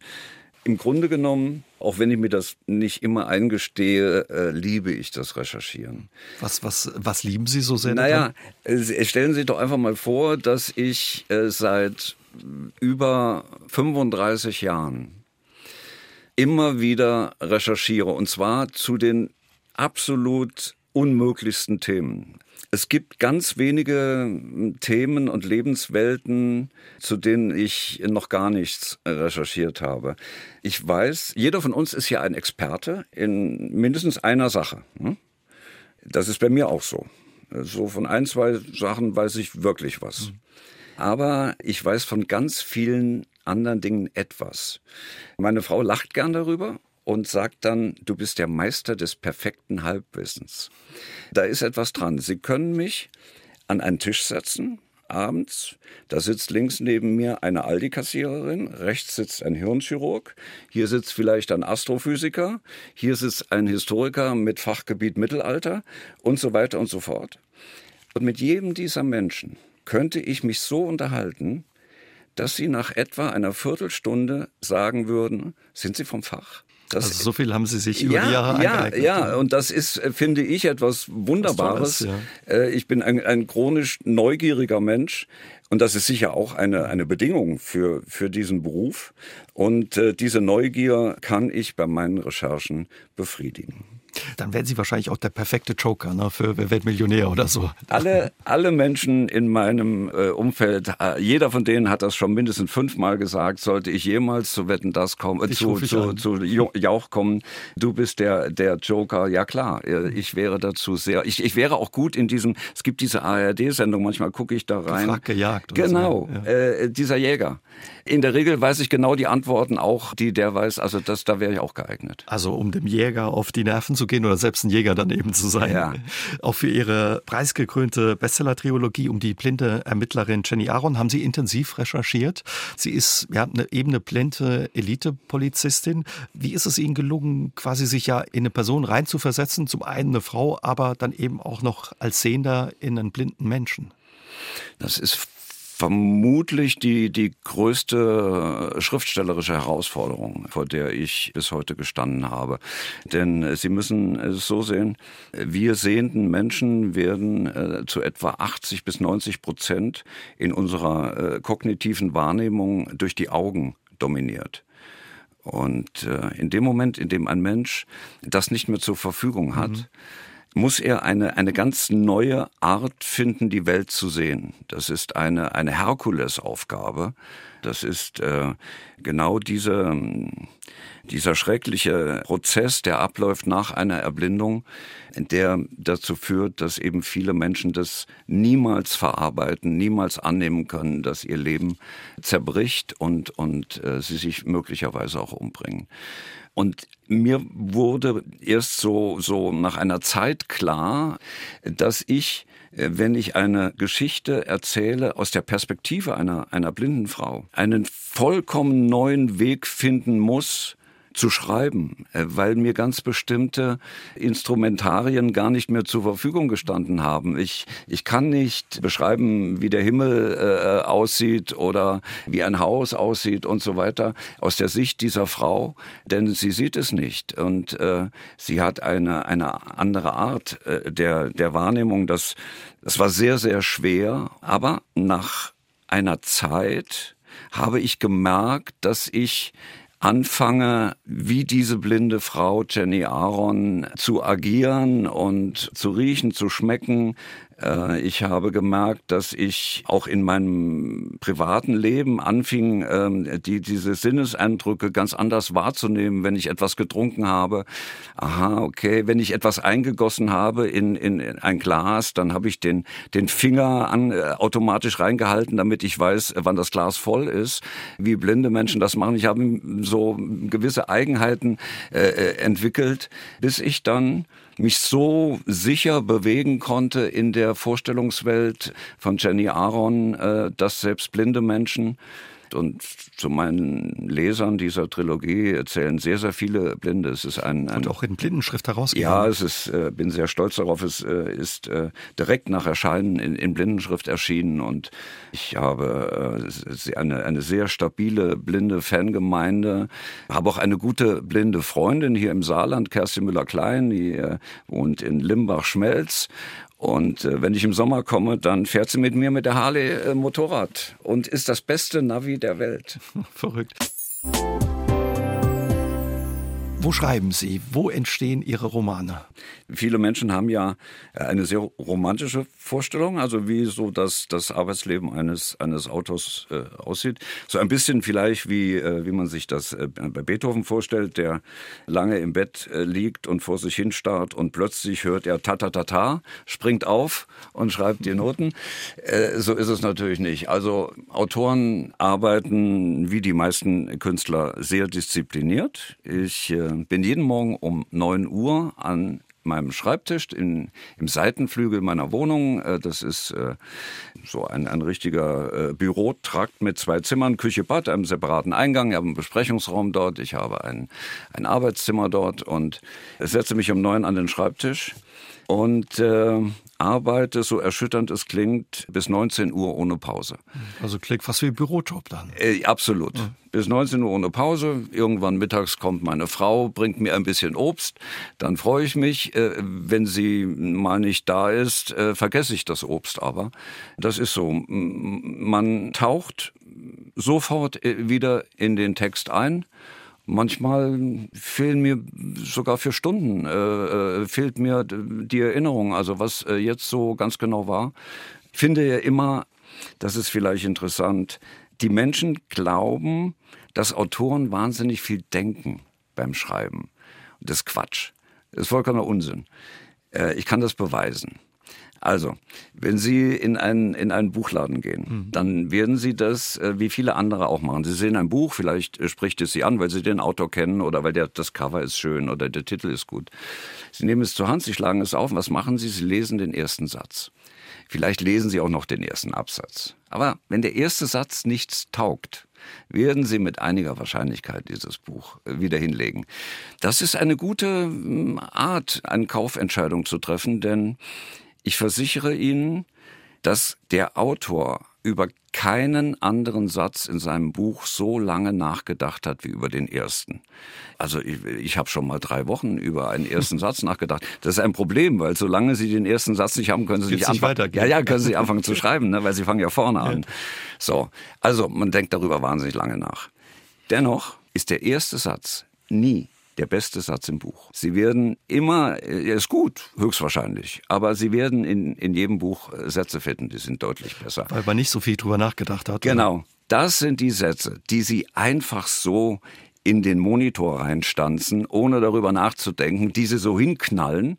im Grunde genommen, auch wenn ich mir das nicht immer eingestehe, äh, liebe ich das Recherchieren. Was, was, was lieben Sie so sehr? Naja, äh, stellen Sie sich doch einfach mal vor, dass ich äh, seit über 35 Jahren immer wieder recherchiere und zwar zu den absolut unmöglichsten Themen. Es gibt ganz wenige hm, Themen und Lebenswelten, zu denen ich noch gar nichts recherchiert habe. Ich weiß, jeder von uns ist ja ein Experte in mindestens einer Sache. Hm? Das ist bei mir auch so. So von ein, zwei Sachen weiß ich wirklich was. Aber ich weiß von ganz vielen anderen Dingen etwas. Meine Frau lacht gern darüber und sagt dann, du bist der Meister des perfekten Halbwissens. Da ist etwas dran. Sie können mich an einen Tisch setzen, abends. Da sitzt links neben mir eine Aldi-Kassiererin, rechts sitzt ein Hirnchirurg, hier sitzt vielleicht ein Astrophysiker, hier sitzt ein Historiker mit Fachgebiet Mittelalter und so weiter und so fort. Und mit jedem dieser Menschen könnte ich mich so unterhalten, dass sie nach etwa einer Viertelstunde sagen würden, sind Sie vom Fach? Das, also so viel haben Sie sich über ja, die Jahre ja, angeeignet. Ja, und das ist, äh, finde ich, etwas Wunderbares. Tolles, ja. Äh, ich bin ein, ein chronisch neugieriger Mensch und das ist sicher auch eine, eine Bedingung für, für diesen Beruf. Und äh, diese Neugier kann ich bei meinen Recherchen befriedigen. Dann wären Sie wahrscheinlich auch der perfekte Joker ne, für Wer wird Millionär oder so. Alle, alle Menschen in meinem äh, Umfeld, äh, jeder von denen hat das schon mindestens fünfmal gesagt, sollte ich jemals zu Wetten das kommen, äh, zu, zu, zu Jauch kommen, du bist der, der Joker. Ja klar, äh, ich wäre dazu sehr, ich, ich wäre auch gut in diesem, es gibt diese ARD-Sendung, manchmal gucke ich da rein. Gefragt, gejagt. Genau, so. ja. äh, dieser Jäger. In der Regel weiß ich genau die Antworten auch, die der weiß, also das, da wäre ich auch geeignet. Also um dem Jäger auf die Nerven zu gehen oder selbst ein Jäger daneben zu sein. Ja. Auch für Ihre preisgekrönte Bestseller-Triologie um die blinde Ermittlerin Jenny Aaron haben Sie intensiv recherchiert. Sie ist ja eine ebene blinde Elite-Polizistin. Wie ist es Ihnen gelungen, quasi sich ja in eine Person reinzuversetzen? Zum einen eine Frau, aber dann eben auch noch als Sehender in einen blinden Menschen. Das ist vermutlich die, die größte schriftstellerische Herausforderung, vor der ich bis heute gestanden habe. Denn Sie müssen es so sehen, wir sehenden Menschen werden äh, zu etwa 80 bis 90 Prozent in unserer äh, kognitiven Wahrnehmung durch die Augen dominiert. Und äh, in dem Moment, in dem ein Mensch das nicht mehr zur Verfügung hat, mhm muss er eine, eine ganz neue Art finden, die Welt zu sehen. Das ist eine, eine Herkulesaufgabe. Das ist äh, genau diese, dieser schreckliche Prozess, der abläuft nach einer Erblindung, der dazu führt, dass eben viele Menschen das niemals verarbeiten, niemals annehmen können, dass ihr Leben zerbricht und, und äh, sie sich möglicherweise auch umbringen. Und mir wurde erst so, so nach einer Zeit klar, dass ich, äh, wenn ich eine Geschichte erzähle aus der Perspektive einer, einer blinden Frau, einen vollkommen neuen Weg finden muss, zu schreiben, äh, weil mir ganz bestimmte Instrumentarien gar nicht mehr zur Verfügung gestanden haben. Ich, ich kann nicht beschreiben, wie der Himmel äh, aussieht oder wie ein Haus aussieht und so weiter aus der Sicht dieser Frau, denn sie sieht es nicht und äh, sie hat eine, eine andere Art äh, der, der Wahrnehmung. Das, das war sehr, sehr schwer, aber nach einer Zeit habe ich gemerkt, dass ich anfange, wie diese blinde Frau Jenny Aaron zu agieren und zu riechen, zu schmecken, äh, ich habe gemerkt, dass ich auch in meinem privaten Leben anfing, ähm, die, diese Sinneseindrücke ganz anders wahrzunehmen, wenn ich etwas getrunken habe. Aha, okay, wenn ich etwas eingegossen habe in, in, ein Glas, dann habe ich den, den Finger an, äh, automatisch reingehalten, damit ich weiß, wann das Glas voll ist. Wie blinde Menschen das machen. Ich habe so gewisse Eigenheiten äh, äh entwickelt, bis ich dann mich so sicher bewegen konnte in der Vorstellungswelt von Jenny Aaron, äh, dass selbst blinde Menschen und zu meinen Lesern dieser Trilogie erzählen sehr, sehr viele Blinde. Es ist ein, ein und auch in Blindenschrift herausgegeben. Ja, es ist, äh, bin sehr stolz darauf. Es äh, ist äh, direkt nach Erscheinen in, in Blindenschrift erschienen und ich habe äh, eine, eine sehr stabile blinde Fangemeinde, habe auch eine gute blinde Freundin hier im Saarland, Kerstin Müller-Klein, die äh, wohnt in Limbach-Schmelz und äh, wenn ich im Sommer komme, dann fährt sie mit mir mit der Harley äh, Motorrad und ist das beste Navi der Welt. Verrückt. Wo schreiben Sie? Wo entstehen Ihre Romane? Viele Menschen haben ja eine sehr romantische Vorstellung, also wie so das, das Arbeitsleben eines, eines Autors äh, aussieht. So ein bisschen vielleicht wie, äh, wie man sich das äh, bei Beethoven vorstellt, der lange im Bett äh, liegt und vor sich hinstarrt und plötzlich hört er ta ta ta ta, springt auf und schreibt die Noten. Äh, so ist es natürlich nicht. Also Autoren arbeiten wie die meisten Künstler sehr diszipliniert. Ich äh, bin jeden Morgen um 9 Uhr an meinem Schreibtisch in, im Seitenflügel meiner Wohnung. Äh, das ist äh, so ein, ein richtiger äh, Bürotrakt mit zwei Zimmern, Küche, Bad, einem separaten Eingang. Ich habe einen Besprechungsraum dort, ich habe ein, ein Arbeitszimmer dort und setze mich um neun an den Schreibtisch und äh, arbeite, so erschütternd es klingt, bis 19 Uhr ohne Pause. Also klingt fast wie Bürojob dann. Äh, absolut. Ja. Bis 19 Uhr ohne Pause. Irgendwann mittags kommt meine Frau, bringt mir ein bisschen Obst. Dann freue ich mich. Äh, wenn sie mal nicht da ist, äh, vergesse ich das Obst aber. Das ist so. Man taucht sofort äh, wieder in den Text ein Manchmal fehlen mir sogar für Stunden, äh, äh, fehlt mir die Erinnerung, also was äh, jetzt so ganz genau war. Ich finde ja immer, das ist vielleicht interessant, die Menschen glauben, dass Autoren wahnsinnig viel denken beim Schreiben. Das ist Quatsch. Das ist vollkommener Unsinn. Äh, ich kann das beweisen. Also, wenn Sie in einen, in einen Buchladen gehen, mhm. dann werden Sie das äh, wie viele andere auch machen. Sie sehen ein Buch, vielleicht äh, spricht es Sie an, weil Sie den Autor kennen oder weil der, das Cover ist schön oder der Titel ist gut. Sie nehmen es zur Hand, Sie schlagen es auf. Was machen Sie? Sie lesen den ersten Satz. Vielleicht lesen Sie auch noch den ersten Absatz. Aber wenn der erste Satz nichts taugt, werden Sie mit einiger Wahrscheinlichkeit dieses Buch äh, wieder hinlegen. Das ist eine gute hm, Art, eine Kaufentscheidung zu treffen, denn ich versichere Ihnen, dass der Autor über keinen anderen Satz in seinem Buch so lange nachgedacht hat wie über den ersten. Also ich, ich habe schon mal drei Wochen über einen ersten Satz nachgedacht. Das ist ein Problem, weil solange Sie den ersten Satz nicht haben, können Sie nicht anfangen. Ja, ja, können Sie anfangen zu schreiben, ne, weil Sie fangen ja vorne an. So, also man denkt darüber wahnsinnig lange nach. Dennoch ist der erste Satz nie der beste Satz im Buch. Sie werden immer, er ist gut, höchstwahrscheinlich, aber Sie werden in, in jedem Buch äh, Sätze finden, die sind deutlich besser. Weil man nicht so viel drüber nachgedacht hat. Genau. Oder? Das sind die Sätze, die Sie einfach so in den Monitor reinstanzen, ohne darüber nachzudenken, diese so hinknallen.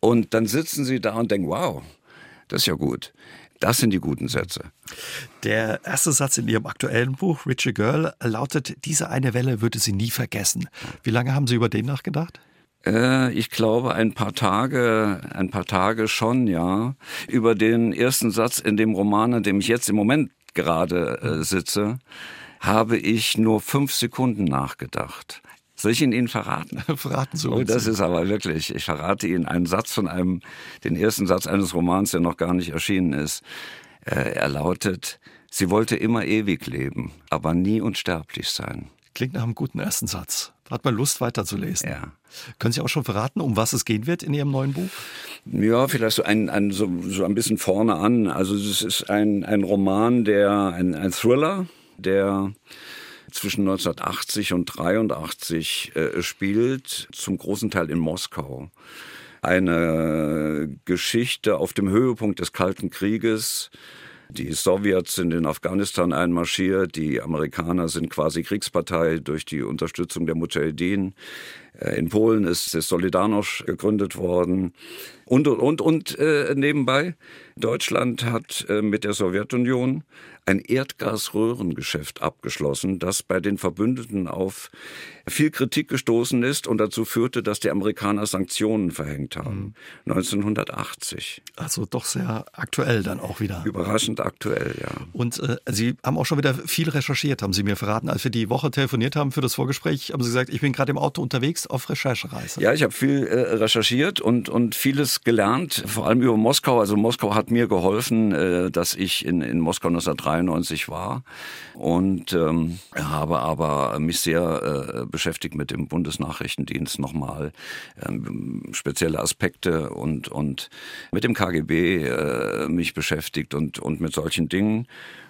Und dann sitzen Sie da und denken, wow, das ist ja gut. Das sind die guten Sätze. Der erste Satz in Ihrem aktuellen Buch, Richie Girl, lautet, diese eine Welle würde sie nie vergessen. Wie lange haben Sie über den nachgedacht? Äh, ich glaube ein paar Tage, ein paar Tage schon, ja. Über den ersten Satz in dem Roman, an dem ich jetzt im Moment gerade äh, sitze, habe ich nur fünf Sekunden nachgedacht. Soll ich ihn Ihnen verraten? verraten Sie uns. Oh, das ist aber wirklich, ich verrate Ihnen einen Satz von einem, den ersten Satz eines Romans, der noch gar nicht erschienen ist. Äh, er lautet, sie wollte immer ewig leben, aber nie unsterblich sein. Klingt nach einem guten ersten Satz. Da hat man Lust weiterzulesen. Ja. Können Sie auch schon verraten, um was es gehen wird in Ihrem neuen Buch? Ja, vielleicht so ein, ein, so, so ein bisschen vorne an. Also es ist ein, ein Roman, der, ein, ein Thriller, der zwischen 1980 und 83 äh, spielt, zum großen Teil in Moskau. Eine Geschichte auf dem Höhepunkt des Kalten Krieges. Die Sowjets sind in Afghanistan einmarschiert, die Amerikaner sind quasi Kriegspartei durch die Unterstützung der Mujahedin. Äh, in Polen ist Solidarność gegründet worden. Und, und, und, und äh, nebenbei, Deutschland hat äh, mit der Sowjetunion ein Erdgasröhrengeschäft abgeschlossen, das bei den Verbündeten auf viel Kritik gestoßen ist und dazu führte, dass die Amerikaner Sanktionen verhängt haben. Mhm. 1980. Also doch sehr aktuell dann auch wieder. Überraschend aktuell, ja. Und äh, Sie haben auch schon wieder viel recherchiert, haben Sie mir verraten. Als wir die Woche telefoniert haben für das Vorgespräch, haben Sie gesagt, ich bin gerade im Auto unterwegs auf Recherchereise. Ja, ich habe viel äh, recherchiert und, und vieles gelernt, vor allem über Moskau. Also Moskau hat mir geholfen, äh, dass ich in, in Moskau 1993 war und ähm, habe aber mich sehr äh, beschäftigt mit dem Bundesnachrichtendienst nochmal, ähm, spezielle Aspekte und, und mit dem KGB äh, mich beschäftigt und, und mit solchen Dingen.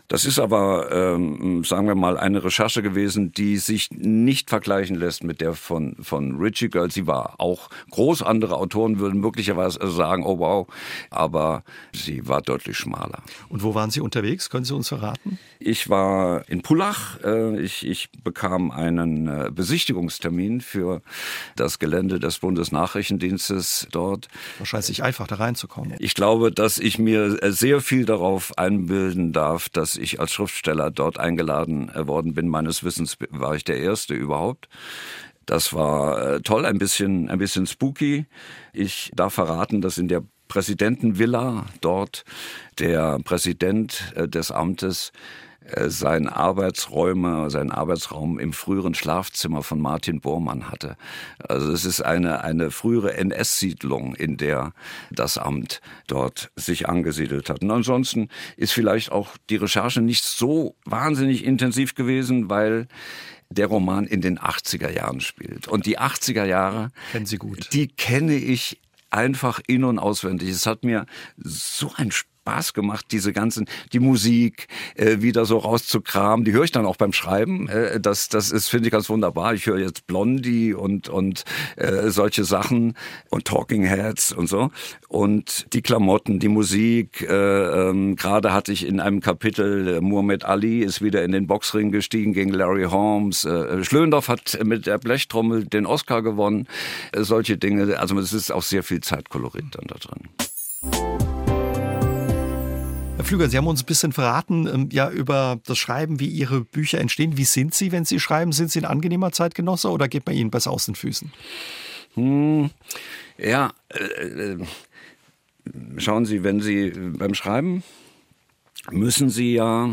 Das ist aber, ähm, sagen wir mal, eine Recherche gewesen, die sich nicht vergleichen lässt mit der von, von Richie Girl. Sie war auch groß. Andere Autoren würden möglicherweise sagen, oh wow, aber sie war deutlich schmaler. Und wo waren Sie unterwegs? Können Sie uns verraten? Ich war in Pullach. Äh, ich, ich bekam einen äh, Besichtigungstermin für das Gelände des Bundesnachrichtendienstes dort. Wahrscheinlich einfach da reinzukommen. Ich glaube, dass ich mir äh, sehr viel darauf einbilden darf, dass ich als Schriftsteller dort eingeladen äh, worden bin. Meines Wissens war ich der Erste überhaupt. Das war äh, toll, ein bisschen, ein bisschen spooky. Ich darf verraten, dass in der Präsidentenvilla dort der Präsident äh, des Amtes äh, sein Arbeitsräume, sein Arbeitsraum im früheren Schlafzimmer von Martin Bormann hatte. Also es ist eine, eine frühere NS-Siedlung, in der das Amt dort sich angesiedelt hat. Und ansonsten ist vielleicht auch die Recherche nicht so wahnsinnig intensiv gewesen, weil der Roman in den 80er Jahren spielt. Und die 80er Jahre, kennen Sie gut. Die kenne ich einfach in- und auswendig. Es hat mir so ein Spaß Spaß gemacht, diese ganzen, die Musik äh, wieder so rauszukramen. Die höre ich dann auch beim Schreiben. Äh, das, das ist, finde ich, ganz wunderbar. Ich höre jetzt Blondie und, und äh, solche Sachen und Talking Heads und so. Und die Klamotten, die Musik. Äh, ähm, Gerade hatte ich in einem Kapitel, äh, Muhammad Ali ist wieder in den Boxring gestiegen gegen Larry Holmes. Äh, Schlöndorff hat mit der Blechtrommel den Oscar gewonnen. Äh, solche Dinge. Also es ist auch sehr viel Zeitkolorit dann da drin. Flüger, Sie haben uns ein bisschen verraten, ähm, ja, über das Schreiben, wie Ihre Bücher entstehen. Wie sind Sie, wenn Sie schreiben? Sind Sie ein angenehmer Zeitgenosse oder geht man Ihnen besser aus den Füßen? Hm, ja, äh, äh, schauen Sie, wenn Sie beim Schreiben müssen Sie ja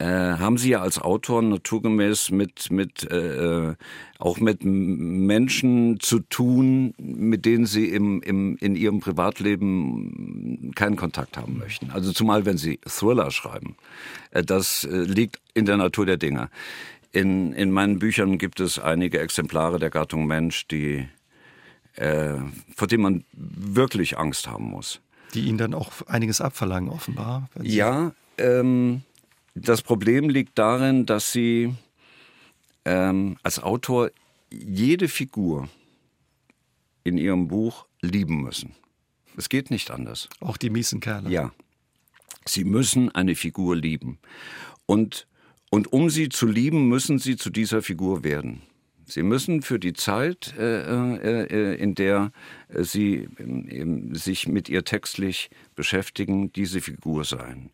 äh, haben Sie ja als Autor naturgemäß mit, mit äh, auch mit Menschen zu tun, mit denen Sie im, im, in Ihrem Privatleben keinen Kontakt haben möchten. Also zumal, wenn Sie Thriller schreiben. Äh, das äh, liegt in der Natur der Dinge. In, in meinen Büchern gibt es einige Exemplare der Gattung Mensch, die, äh, vor denen man wirklich Angst haben muss. Die Ihnen dann auch einiges abverlangen, offenbar. Ja, ähm, das Problem liegt darin, dass Sie ähm, als Autor jede Figur in Ihrem Buch lieben müssen. Es geht nicht anders. Auch die miesen Kerle. Ja. Sie müssen eine Figur lieben. Und, und um sie zu lieben, müssen Sie zu dieser Figur werden. Sie müssen für die Zeit, äh, äh, äh in der Sie äh, sich mit ihr textlich beschäftigen, diese Figur sein.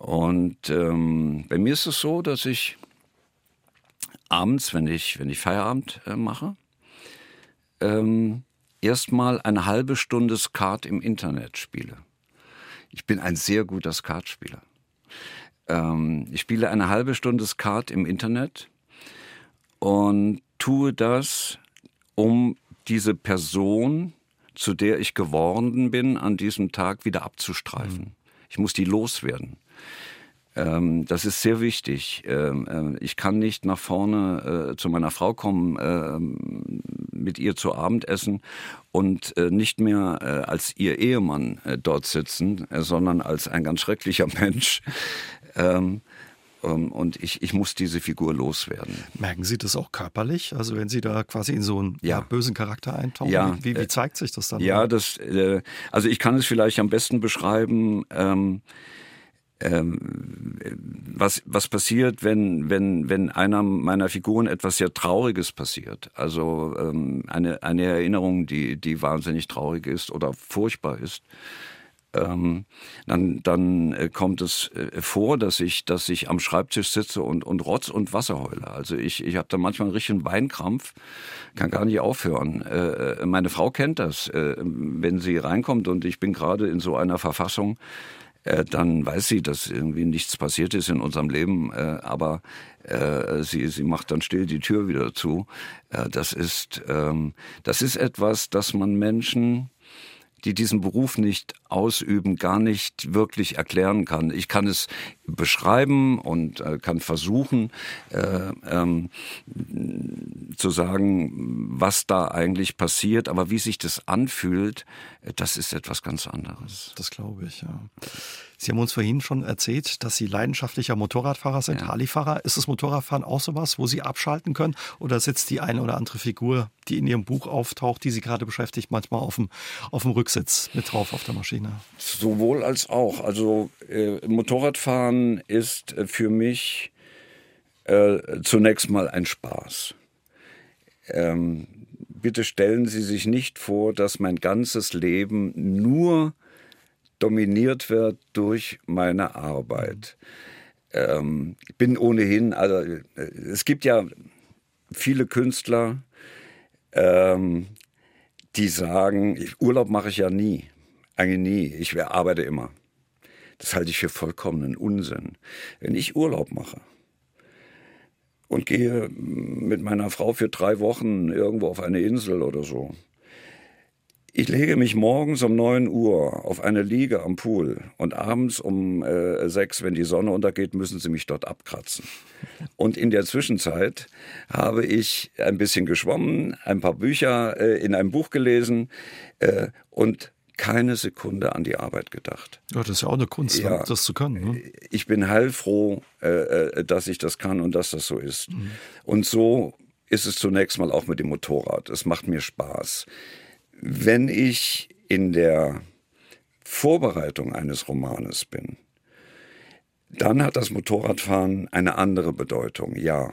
Und ähm, bei mir ist es so, dass ich abends, wenn ich, wenn ich Feierabend äh, mache, ähm, erstmal eine halbe Stunde Skat im Internet spiele. Ich bin ein sehr guter Skatspieler. Ähm, ich spiele eine halbe Stunde Skat im Internet und tue das, um diese Person, zu der ich geworden bin, an diesem Tag wieder abzustreifen. Mhm. Ich muss die loswerden. Ähm, das ist sehr wichtig. Ähm, äh, ich kann nicht nach vorne äh, zu meiner Frau kommen, äh, mit ihr zu Abendessen und äh, nicht mehr äh, als ihr Ehemann äh, dort sitzen, sondern als ein ganz schrecklicher Mensch. Ähm, ähm, und ich, ich muss diese Figur loswerden. Merken Sie das auch körperlich? Also wenn Sie da quasi in so einen. Ja, bösen Charakter eintauchen, ja. wie, wie, zeigt sich das dann? Ja, das, also ich kann es vielleicht am besten beschreiben. Ähm, ähm, was, was passiert, wenn, wenn, wenn einer meiner Figuren etwas sehr Trauriges passiert. Also ähm, eine, eine Erinnerung, die, die wahnsinnig traurig ist oder furchtbar ist. Ähm, dann, dann äh, kommt es äh, vor, dass ich, dass ich am Schreibtisch sitze und, und Rotz und Wasser heule. Also ich, ich habe da manchmal einen richtigen Weinkrampf, kann gar nicht aufhören. Äh, äh meine Frau kennt das, wenn sie reinkommt und ich bin gerade in so einer Verfassung, äh, dann weiß sie, dass irgendwie nichts passiert ist in unserem Leben, äh, aber äh, sie, sie macht dann still die Tür wieder zu. Äh, das, ist, ähm, das ist etwas, das man Menschen, die diesen Beruf nicht Ausüben gar nicht wirklich erklären kann. Ich kann es beschreiben und äh, kann versuchen äh, ähm, zu sagen, was da eigentlich passiert, aber wie sich das anfühlt, äh, das ist etwas ganz anderes. Das glaube ich, ja. Sie haben uns vorhin schon erzählt, dass Sie leidenschaftlicher Motorradfahrer sind, ja. Harley-Fahrer. Ist das Motorradfahren auch sowas, wo Sie abschalten können? Oder sitzt die eine oder andere Figur, die in Ihrem Buch auftaucht, die Sie gerade beschäftigt, manchmal auf dem, auf dem Rücksitz mit drauf auf der Maschine? Sowohl als auch. Also äh, Motorradfahren ist äh, für mich äh, zunächst mal ein Spaß. Ähm, bitte stellen Sie sich nicht vor, dass mein ganzes Leben nur dominiert wird durch meine Arbeit. Ähm, ich bin ohnehin, also äh, es gibt ja viele Künstler, ähm, die sagen, ich, Urlaub mache ich ja nie, eigentlich nie, ich arbeite immer. Das halte ich für vollkommenen Unsinn. Wenn ich Urlaub mache und gehe mit meiner Frau für drei Wochen irgendwo auf eine Insel oder so, ich lege mich morgens um 9 Uhr auf eine Liege am Pool und abends um äh, 6, wenn die Sonne untergeht, müssen sie mich dort abkratzen. Und in der Zwischenzeit habe ich ein bisschen geschwommen, ein paar Bücher äh, in einem Buch gelesen äh, und keine Sekunde an die Arbeit gedacht. Ja, das ist ja auch eine Kunst, ja, das zu können. Ne? Ich bin heilfroh, äh, äh, dass ich das kann und dass das so ist. Mhm. Und so ist es zunächst mal auch mit dem Motorrad. Es macht mir Spaß. Wenn ich in der Vorbereitung eines Romanes bin, dann hat das Motorradfahren eine andere Bedeutung, ja.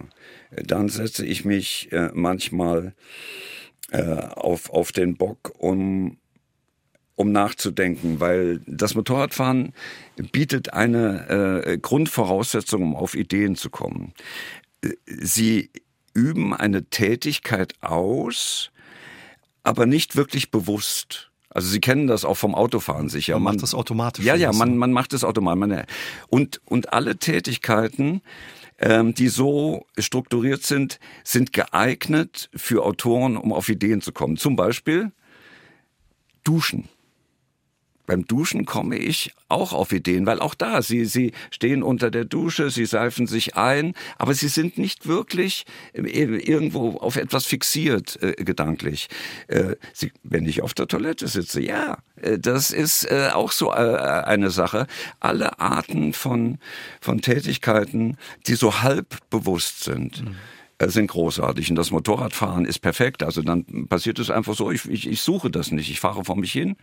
Dann setze ich mich äh, manchmal äh, auf, auf den Bock, um, um nachzudenken, weil das Motorradfahren bietet eine äh, Grundvoraussetzung, um auf Ideen zu kommen. Sie üben eine Tätigkeit aus, aber nicht wirklich bewusst. Also Sie kennen das auch vom Autofahren sicher. Man, man macht das automatisch. Ja, ja, man, man macht es automatisch. und, und alle Tätigkeiten, ähm, die so strukturiert sind, sind geeignet für Autoren, um auf Ideen zu kommen. Zum Beispiel Duschen beim Duschen komme ich auch auf Ideen, weil auch da, sie, sie stehen unter der Dusche, sie seifen sich ein, aber sie sind nicht wirklich äh, irgendwo auf etwas fixiert äh, gedanklich. Äh, sie, wenn ich auf der Toilette sitze, ja, äh, das ist äh, auch so äh, eine Sache. Alle Arten von, von Tätigkeiten, die so halb bewusst sind. Mhm sind großartig. Und das Motorradfahren ist perfekt. Also dann passiert es einfach so, ich, ich, ich suche das nicht. Ich fahre vor mich hin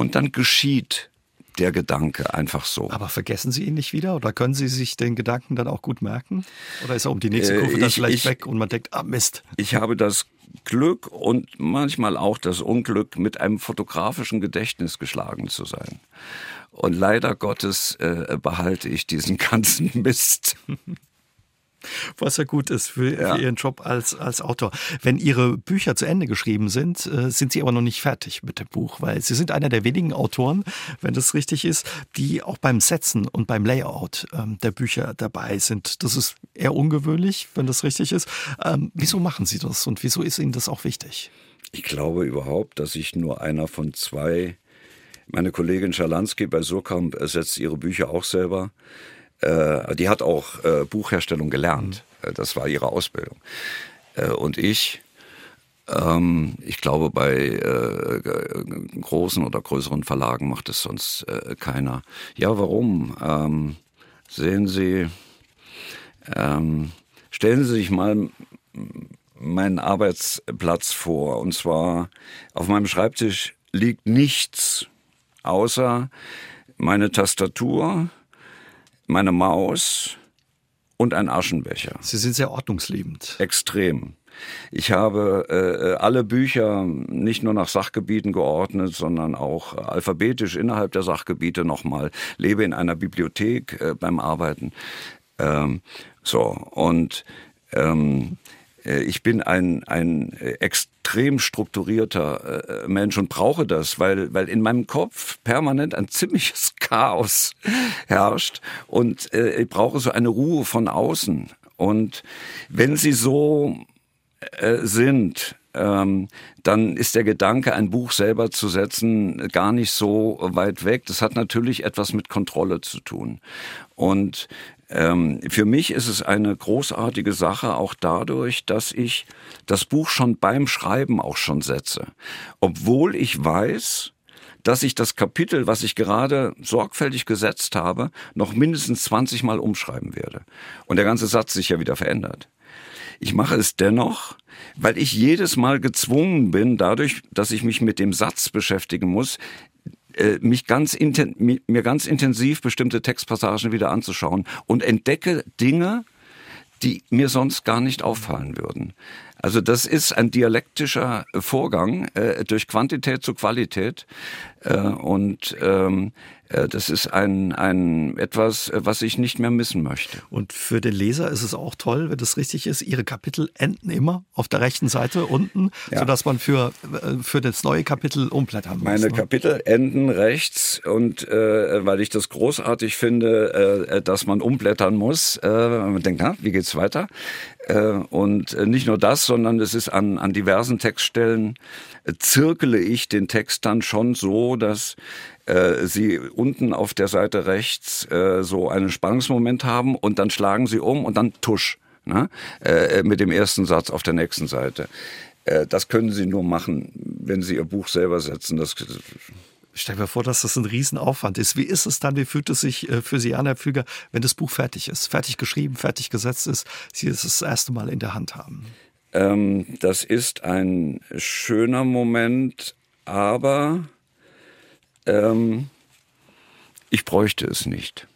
und dann geschieht der Gedanke einfach so. Aber vergessen Sie ihn nicht wieder oder können Sie sich den Gedanken dann auch gut merken? Oder ist er um die nächste Kurve äh, dann vielleicht ich, weg und man denkt, ah Mist. Ich habe das Glück und manchmal auch das Unglück, mit einem fotografischen Gedächtnis geschlagen zu sein. Und leider Gottes äh, behalte ich diesen ganzen Mist. Was ja gut ist für, ja. für, Ihren Job als, als Autor. Wenn Ihre Bücher zu Ende geschrieben sind, äh, sind Sie aber noch nicht fertig mit dem Buch, weil Sie sind einer der wenigen Autoren, wenn das richtig ist, die auch beim Setzen und beim Layout ähm, der Bücher dabei sind. Das ist eher ungewöhnlich, wenn das richtig ist. Ähm, wieso machen Sie das und wieso ist Ihnen das auch wichtig? Ich glaube überhaupt, dass ich nur einer von zwei, meine Kollegin Schalansky bei Surkamp setzt ihre Bücher auch selber äh, die hat auch äh, Buchherstellung gelernt. Mhm. Äh, das war ihre Ausbildung. Äh, und ich, ähm, ich glaube, bei äh, großen oder größeren Verlagen macht es sonst äh, keiner. Ja, warum? Ähm, sehen Sie, ähm, stellen Sie sich mal meinen Arbeitsplatz vor. Und zwar auf meinem Schreibtisch liegt nichts außer meine Tastatur, meine Maus und ein Aschenbecher. Sie sind sehr ordnungsliebend. Extrem. Ich habe äh, alle Bücher nicht nur nach Sachgebieten geordnet, sondern auch alphabetisch innerhalb der Sachgebiete nochmal. Lebe in einer Bibliothek äh, beim Arbeiten. Ähm, so und ähm, äh, ich bin ein, ein extrem strukturierter äh, Mensch und brauche das, weil, weil in meinem Kopf permanent ein ziemliches Chaos herrscht und äh, ich brauche so eine Ruhe von außen. Und wenn sie so sind, ähm, dann ist der Gedanke, ein Buch selber zu setzen, gar nicht so weit weg. Das hat natürlich etwas mit Kontrolle zu tun. Und ähm, für mich ist es eine großartige Sache, auch dadurch, dass ich das Buch schon beim Schreiben auch schon setze. Obwohl ich weiß, dass ich das Kapitel, was ich gerade sorgfältig gesetzt habe, noch mindestens 20 Mal umschreiben werde. Und der ganze Satz sich ja wieder verändert. Ich mache es dennoch, weil ich jedes Mal gezwungen bin, dadurch, dass ich mich mit dem Satz beschäftigen muss, mich ganz mir ganz intensiv bestimmte Textpassagen wieder anzuschauen und entdecke Dinge, die mir sonst gar nicht auffallen würden. Also das ist ein dialektischer Vorgang äh, durch Quantität zu Qualität äh, und ähm, äh, das ist ein, ein etwas, äh, was ich nicht mehr missen möchte. Und für den Leser ist es auch toll, wenn das richtig ist. Ihre Kapitel enden immer auf der rechten Seite unten, ja. sodass man für, äh, für das neue Kapitel umblättern muss. Meine ne? Kapitel enden rechts und äh, weil ich das großartig finde, äh, dass man umblättern muss. Äh, man denkt, na, wie geht's weiter? und nicht nur das, sondern es ist an, an diversen Textstellen zirkele ich den Text dann schon so, dass äh, sie unten auf der Seite rechts äh, so einen Spannungsmoment haben und dann schlagen sie um und dann tusch ne? äh, mit dem ersten Satz auf der nächsten Seite. Das können sie nur machen, wenn sie ihr Buch selber setzen. Das, Stell dir vor, dass das ein Riesenaufwand ist. Wie ist es dann, wie fühlt es sich für Sie an, Herr Pflüger, wenn das Buch fertig ist, fertig geschrieben, fertig gesetzt ist, Sie es das erste Mal in der Hand haben? Ähm, das ist ein schöner Moment, aber ähm, ich bräuchte es nicht.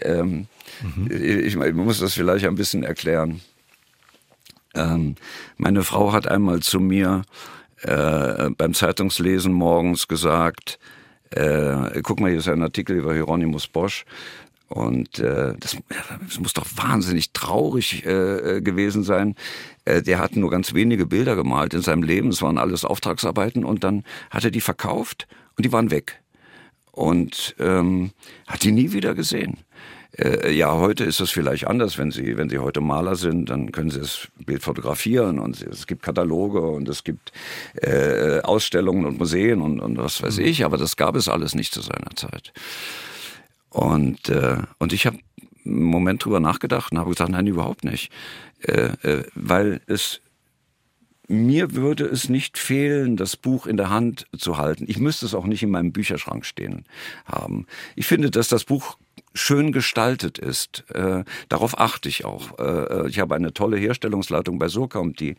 Ähm, mhm. ich, ich muss das vielleicht ein bisschen erklären. Ähm, meine Frau hat einmal zu mir äh, beim Zeitungslesen morgens gesagt, äh, guck mal, hier ist ein Artikel über Hieronymus Bosch. Und äh, das, das muss doch wahnsinnig traurig äh, gewesen sein. Äh, der hat nur ganz wenige Bilder gemalt in seinem Leben. Es waren alles Auftragsarbeiten und dann hat er die verkauft und die waren weg. Und ähm, hat die nie wieder gesehen. Äh, ja, heute ist es vielleicht anders, wenn Sie, wenn Sie heute Maler sind, dann können Sie das Bild fotografieren und es gibt Kataloge und es gibt äh, Ausstellungen und Museen und, und was weiß mhm. ich, aber das gab es alles nicht zu seiner Zeit. Und, äh, und ich habe einen Moment drüber nachgedacht und habe gesagt, nein, überhaupt nicht. Äh, äh, weil es mir würde es nicht fehlen, das Buch in der Hand zu halten. Ich müsste es auch nicht in meinem Bücherschrank stehen haben. Ich finde, dass das Buch schön gestaltet ist. Äh, darauf achte ich auch. Äh, ich habe eine tolle Herstellungsleitung bei Surkamp, die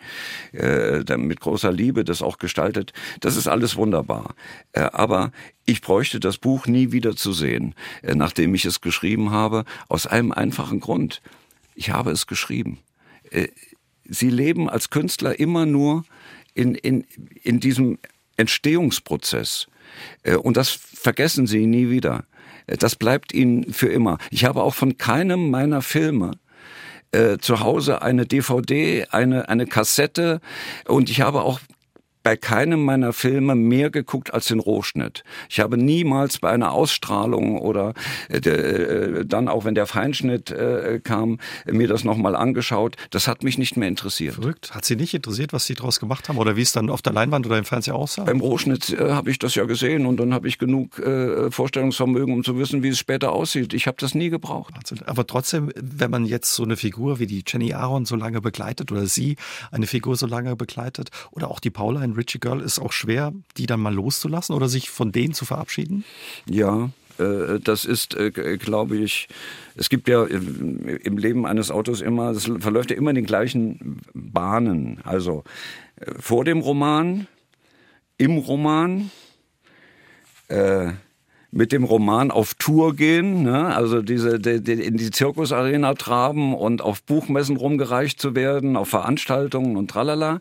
äh, mit großer Liebe das auch gestaltet. Das ist alles wunderbar. Äh, aber ich bräuchte das Buch nie wieder zu sehen, äh, nachdem ich es geschrieben habe, aus einem einfachen Grund. Ich habe es geschrieben. Äh, sie leben als Künstler immer nur in, in, in diesem Entstehungsprozess. Äh, und das vergessen sie nie wieder. Das bleibt ihnen für immer. Ich habe auch von keinem meiner Filme äh, zu Hause eine DVD, eine, eine Kassette und ich habe auch bei keinem meiner Filme mehr geguckt als den Rohschnitt. Ich habe niemals bei einer Ausstrahlung oder äh, äh, dann auch wenn der Feinschnitt äh, kam, mir das nochmal angeschaut. Das hat mich nicht mehr interessiert. Verrückt. Hat Sie nicht interessiert, was Sie daraus gemacht haben oder wie es dann auf der Leinwand oder im Fernseher aussah? Beim Rohschnitt äh, habe ich das ja gesehen und dann habe ich genug äh, Vorstellungsvermögen, um zu wissen, wie es später aussieht. Ich habe das nie gebraucht. Aber trotzdem, wenn man jetzt so eine Figur wie die Jenny Aaron so lange begleitet oder Sie eine Figur so lange begleitet oder auch die Paula in Richie Girl ist auch schwer, die dann mal loszulassen oder sich von denen zu verabschieden? Ja, äh, das ist, äh, glaube ich, es gibt ja im Leben eines Autos immer, es verläuft ja immer in den gleichen Bahnen. Also äh, vor dem Roman, im Roman, mit dem Roman auf Tour gehen, ne? also diese die, die, in die Zirkusarena traben und auf Buchmessen rumgereicht zu werden, auf Veranstaltungen und tralala.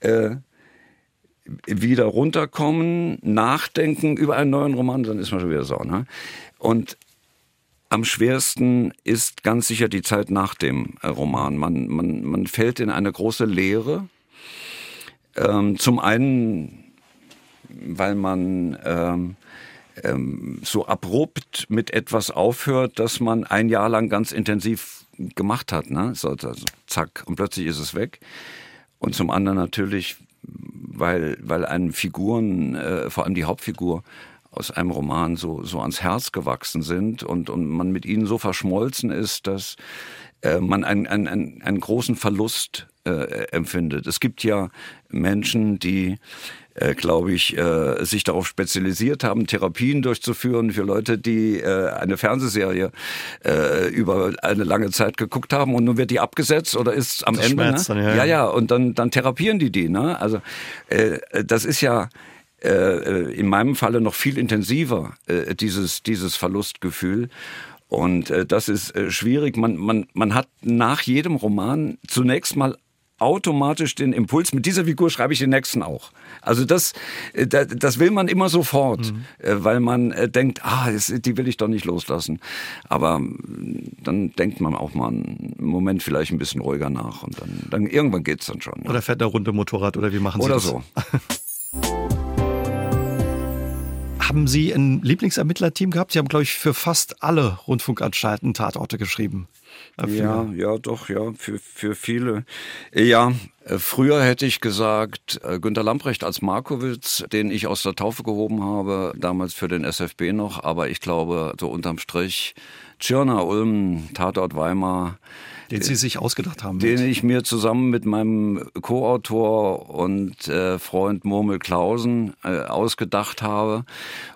Äh, wieder runterkommen, nachdenken über einen neuen Roman, dann ist man schon wieder so. Ne? Und am schwersten ist ganz sicher die Zeit nach dem äh, Roman. Man, man, man fällt in eine große Leere. Ähm, zum einen, weil man ähm, ähm, so abrupt mit etwas aufhört, das man ein Jahr lang ganz intensiv gemacht hat. Ne? So, so, zack, und plötzlich ist es weg. Und zum anderen natürlich, weil, weil einen Figuren, äh, vor allem die Hauptfigur, aus einem Roman so, so ans Herz gewachsen sind und, und man mit ihnen so verschmolzen ist, dass äh, man einen, einen, einen großen Verlust äh, empfindet. Es gibt ja Menschen, die äh, glaube ich, äh, sich darauf spezialisiert haben, Therapien durchzuführen für Leute, die äh, eine Fernsehserie äh, über eine lange Zeit geguckt haben und nun wird die abgesetzt oder ist am das Ende. Ne? Dann, ja, ja, ja, und dann, dann therapieren die die. Ne? Also äh, das ist ja äh, in meinem Falle noch viel intensiver, äh, dieses, dieses Verlustgefühl. Und äh, das ist äh, schwierig. Man, man, man hat nach jedem Roman zunächst mal automatisch den Impuls, mit dieser Figur schreibe ich den nächsten auch. Also das, äh, das will man immer sofort, mhm. Äh, weil man äh, denkt, ah, die will ich doch nicht loslassen. Aber dann denkt man auch mal einen Moment vielleicht ein bisschen ruhiger nach und dann, dann irgendwann geht's dann schon. Ja. Oder fährt der runde Motorrad oder wie machen Sie oder das? Oder so. Haben Sie ein Lieblingsermittlerteam gehabt? Sie haben, glaube ich, für fast alle Rundfunkanstalten Tatorte geschrieben. Ja, ja, doch, ja, für, für viele. Ja, äh, früher hätte ich gesagt, äh, Günter Lamprecht als Markowitz, den ich aus der Taufe gehoben habe, damals für den SFB noch, aber ich glaube, so unterm Strich, Tschirner, Ulm, Tatort Weimar, den Sie sich ausgedacht haben. Den ich mir zusammen mit meinem Co-Autor und äh, Freund Murmel Klausen äh, ausgedacht habe.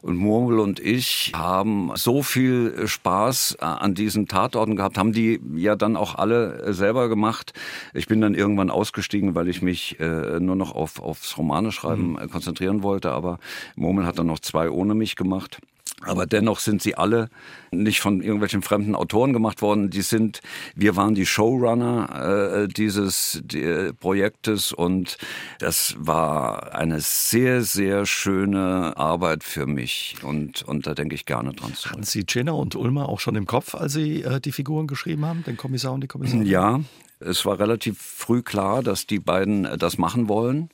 Und Murmel und ich haben so viel Spaß äh, an diesen Tatorten gehabt, haben die ja dann auch alle äh, selber gemacht. Ich bin dann irgendwann ausgestiegen, weil ich mich äh, nur noch auf, aufs Romane schreiben mhm. konzentrieren wollte. Aber Murmel hat dann noch zwei ohne mich gemacht. Aber dennoch sind sie alle nicht von irgendwelchen fremden Autoren gemacht worden. Die sind, wir waren die Showrunner äh, dieses die, äh, Projektes und das war eine sehr, sehr schöne Arbeit für mich und, und da denke ich gerne dran zurück. Hatten Sie Jenna und Ulmer auch schon im Kopf, als Sie äh, die Figuren geschrieben haben, den Kommissar und die Kommissarin? Ja, es war relativ früh klar, dass die beiden äh, das machen wollen.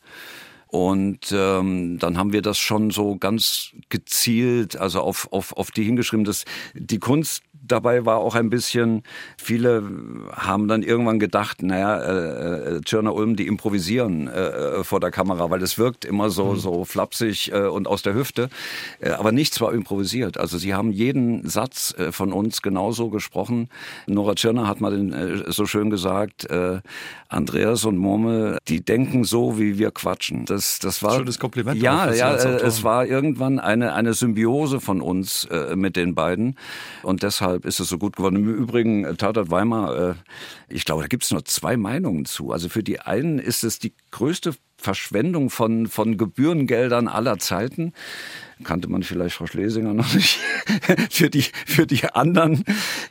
Und ähm, dann haben wir das schon so ganz gezielt, also auf, auf, auf die hingeschrieben, dass die Kunst dabei war auch ein bisschen, viele haben dann irgendwann gedacht, naja, äh, äh Tschirner Ulm, die improvisieren äh, äh, vor der Kamera, weil es wirkt immer so, mhm. so flapsig äh, und aus der Hüfte. Äh, aber nichts war improvisiert. Also sie haben jeden Satz äh, von uns genauso gesprochen. Nora Tschirner hat mal den, äh, so schön gesagt, äh, Andreas und Murmel, die denken so, wie wir quatschen. Das, das war. Schönes Kompliment. Ja, ja, äh, es war irgendwann eine, eine Symbiose von uns äh, mit den beiden. Und deshalb ist es so gut geworden. Im Übrigen, äh, Tatort Weimar, äh, ich glaube, da gibt es nur zwei Meinungen zu. Also für die einen ist es die größte Verschwendung von, von Gebührengeldern aller Zeiten kannte man vielleicht Frau Schlesinger noch nicht. für, die, für die anderen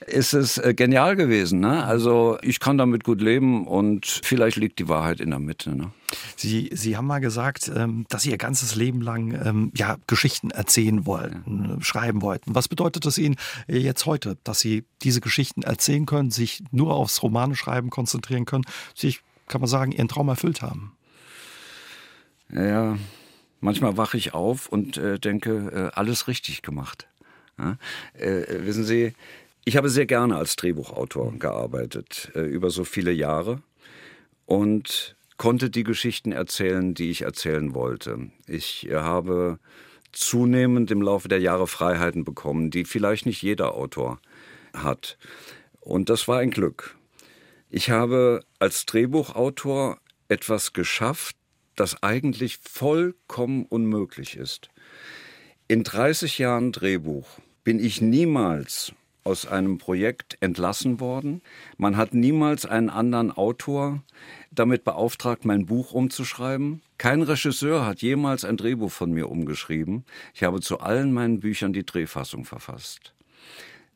ist es äh, genial gewesen. Ne? Also ich kann damit gut leben und vielleicht liegt die Wahrheit in der Mitte. Ne? Sie, Sie haben mal gesagt, ähm, dass Sie Ihr ganzes Leben lang ähm, ja, Geschichten erzählen wollten, ja. schreiben wollten. Was bedeutet es Ihnen äh, jetzt heute, dass Sie diese Geschichten erzählen können, sich nur aufs Romane schreiben konzentrieren können, sich, kann man sagen, Ihren Traum erfüllt haben? Ja, Manchmal wache ich auf und äh, denke, äh, alles richtig gemacht. Ja? Äh, wissen Sie, ich habe sehr gerne als Drehbuchautor gearbeitet, äh, über so viele Jahre und konnte die Geschichten erzählen, die ich erzählen wollte. Ich äh, habe zunehmend im Laufe der Jahre Freiheiten bekommen, die vielleicht nicht jeder Autor hat. Und das war ein Glück. Ich habe als Drehbuchautor etwas geschafft, das eigentlich vollkommen unmöglich ist. In 30 Jahren Drehbuch bin ich niemals aus einem Projekt entlassen worden. Man hat niemals einen anderen Autor damit beauftragt, mein Buch umzuschreiben. Kein Regisseur hat jemals ein Drehbuch von mir umgeschrieben. Ich habe zu allen meinen Büchern die Drehfassung verfasst.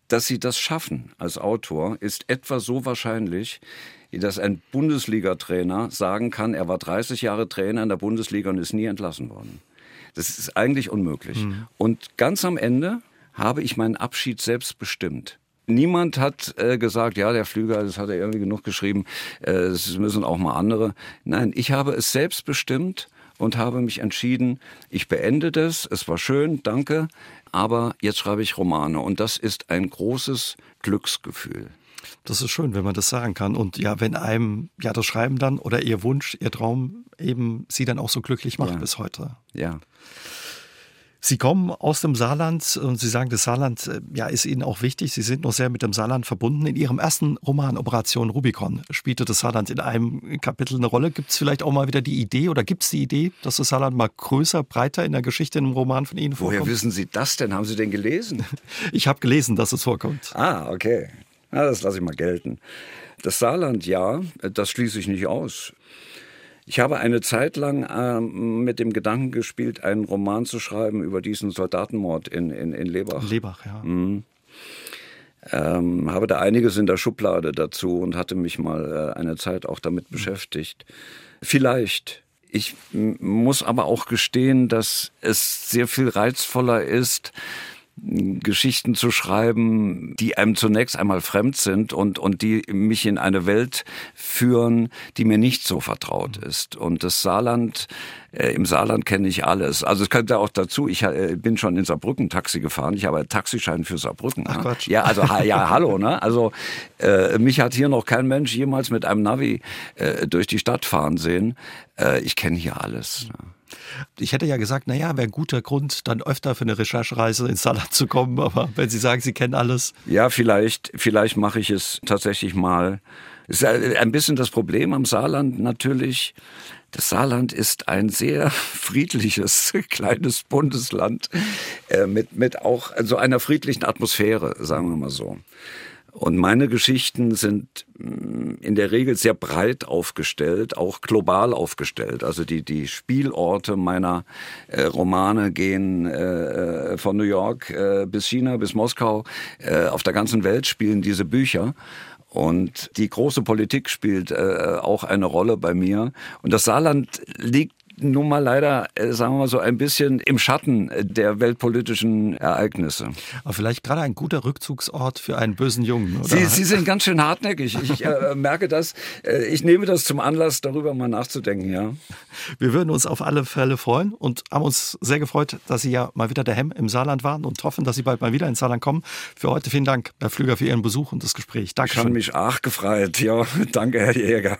Dass sie das schaffen als Autor, ist etwa so wahrscheinlich, dass ein Bundesliga-Trainer sagen kann, er war 30 Jahre Trainer in der Bundesliga und ist nie entlassen worden. Das ist eigentlich unmöglich. Mhm. Und ganz am Ende habe ich meinen Abschied selbst bestimmt. Niemand hat äh, gesagt, ja, der Flüger, das hat er irgendwie genug geschrieben, äh, es müssen auch mal andere. Nein, ich habe es selbst bestimmt und habe mich entschieden, ich beende das, es war schön, danke, aber jetzt schreibe ich Romane und das ist ein großes Glücksgefühl. Das ist schön, wenn man das sagen kann. Und ja, wenn einem ja das Schreiben dann oder Ihr Wunsch, Ihr Traum eben Sie dann auch so glücklich macht ja. bis heute. Ja. Sie kommen aus dem Saarland und Sie sagen, das Saarland äh, ja, ist Ihnen auch wichtig. Sie sind noch sehr mit dem Saarland verbunden. In Ihrem ersten Roman Operation Rubicon spielte das Saarland in einem Kapitel eine Rolle. Gibt es vielleicht auch mal wieder die Idee oder gibt es die Idee, dass das Saarland mal größer, breiter in der Geschichte in einem Roman von Ihnen vorkommt? Woher wissen Sie das denn? Haben Sie denn gelesen? Ich habe gelesen, dass es vorkommt. Ah, okay. Na, das lasse ich mal gelten. Das Saarland, ja, das schließe ich nicht aus. Ich habe eine Zeit lang äh, mit dem Gedanken gespielt, einen Roman zu schreiben über diesen Soldatenmord in, in, in Lebach. Lebach, ja. Mhm. Ähm, habe da einiges in der Schublade dazu und hatte mich mal äh, eine Zeit auch damit mhm. beschäftigt. Vielleicht. Ich muss aber auch gestehen, dass es sehr viel reizvoller ist, Geschichten zu schreiben, die einem zunächst einmal fremd sind und, und die mich in eine Welt führen, die mir nicht so vertraut ist. Und das Saarland, äh, im Saarland kenne ich alles. Also es könnte auch dazu, ich äh, bin schon in Saarbrücken Taxi gefahren, ich habe einen Taxischein für Saarbrücken. Ach, ne? Ja, also ja, hallo, ne? Also äh, mich hat hier noch kein Mensch jemals mit einem Navi äh, durch die Stadt fahren sehen. Äh, ich kenne hier alles. Ne? Ich hätte ja gesagt, naja, wäre ein guter Grund, dann öfter für eine Recherchereise ins Saarland zu kommen. Aber wenn Sie sagen, Sie kennen alles. Ja, vielleicht, vielleicht mache ich es tatsächlich mal. Es ist ein bisschen das Problem am Saarland natürlich. Das Saarland ist ein sehr friedliches kleines Bundesland äh, mit, mit auch so einer friedlichen Atmosphäre, sagen wir mal so. Und meine Geschichten sind mm, in der Regel sehr breit aufgestellt, auch global aufgestellt. Also die, die Spielorte meiner äh, Romane gehen äh, äh von New York äh, bis China, bis Moskau. Äh, auf der ganzen Welt spielen diese Bücher. Und die große Politik spielt äh, auch eine Rolle bei mir. Und das Saarland liegt nun mal leider, äh, sagen wir mal so, ein bisschen im Schatten der weltpolitischen Ereignisse. Aber vielleicht gerade ein guter Rückzugsort für einen bösen Jungen, oder? Sie, Sie sind ganz schön hartnäckig. Ich äh, merke das. Äh, ich nehme das zum Anlass, darüber mal nachzudenken, ja. Wir würden uns auf alle Fälle freuen und haben uns sehr gefreut, dass Sie ja mal wieder der Hemm im Saarland waren und hoffen, dass Sie bald mal wieder ins Saarland kommen. Für heute vielen Dank, Herr Flüger, für Ihren Besuch und das Gespräch. Danke. Ich habe mich auch gefreut. Ja, danke, Herr Jäger.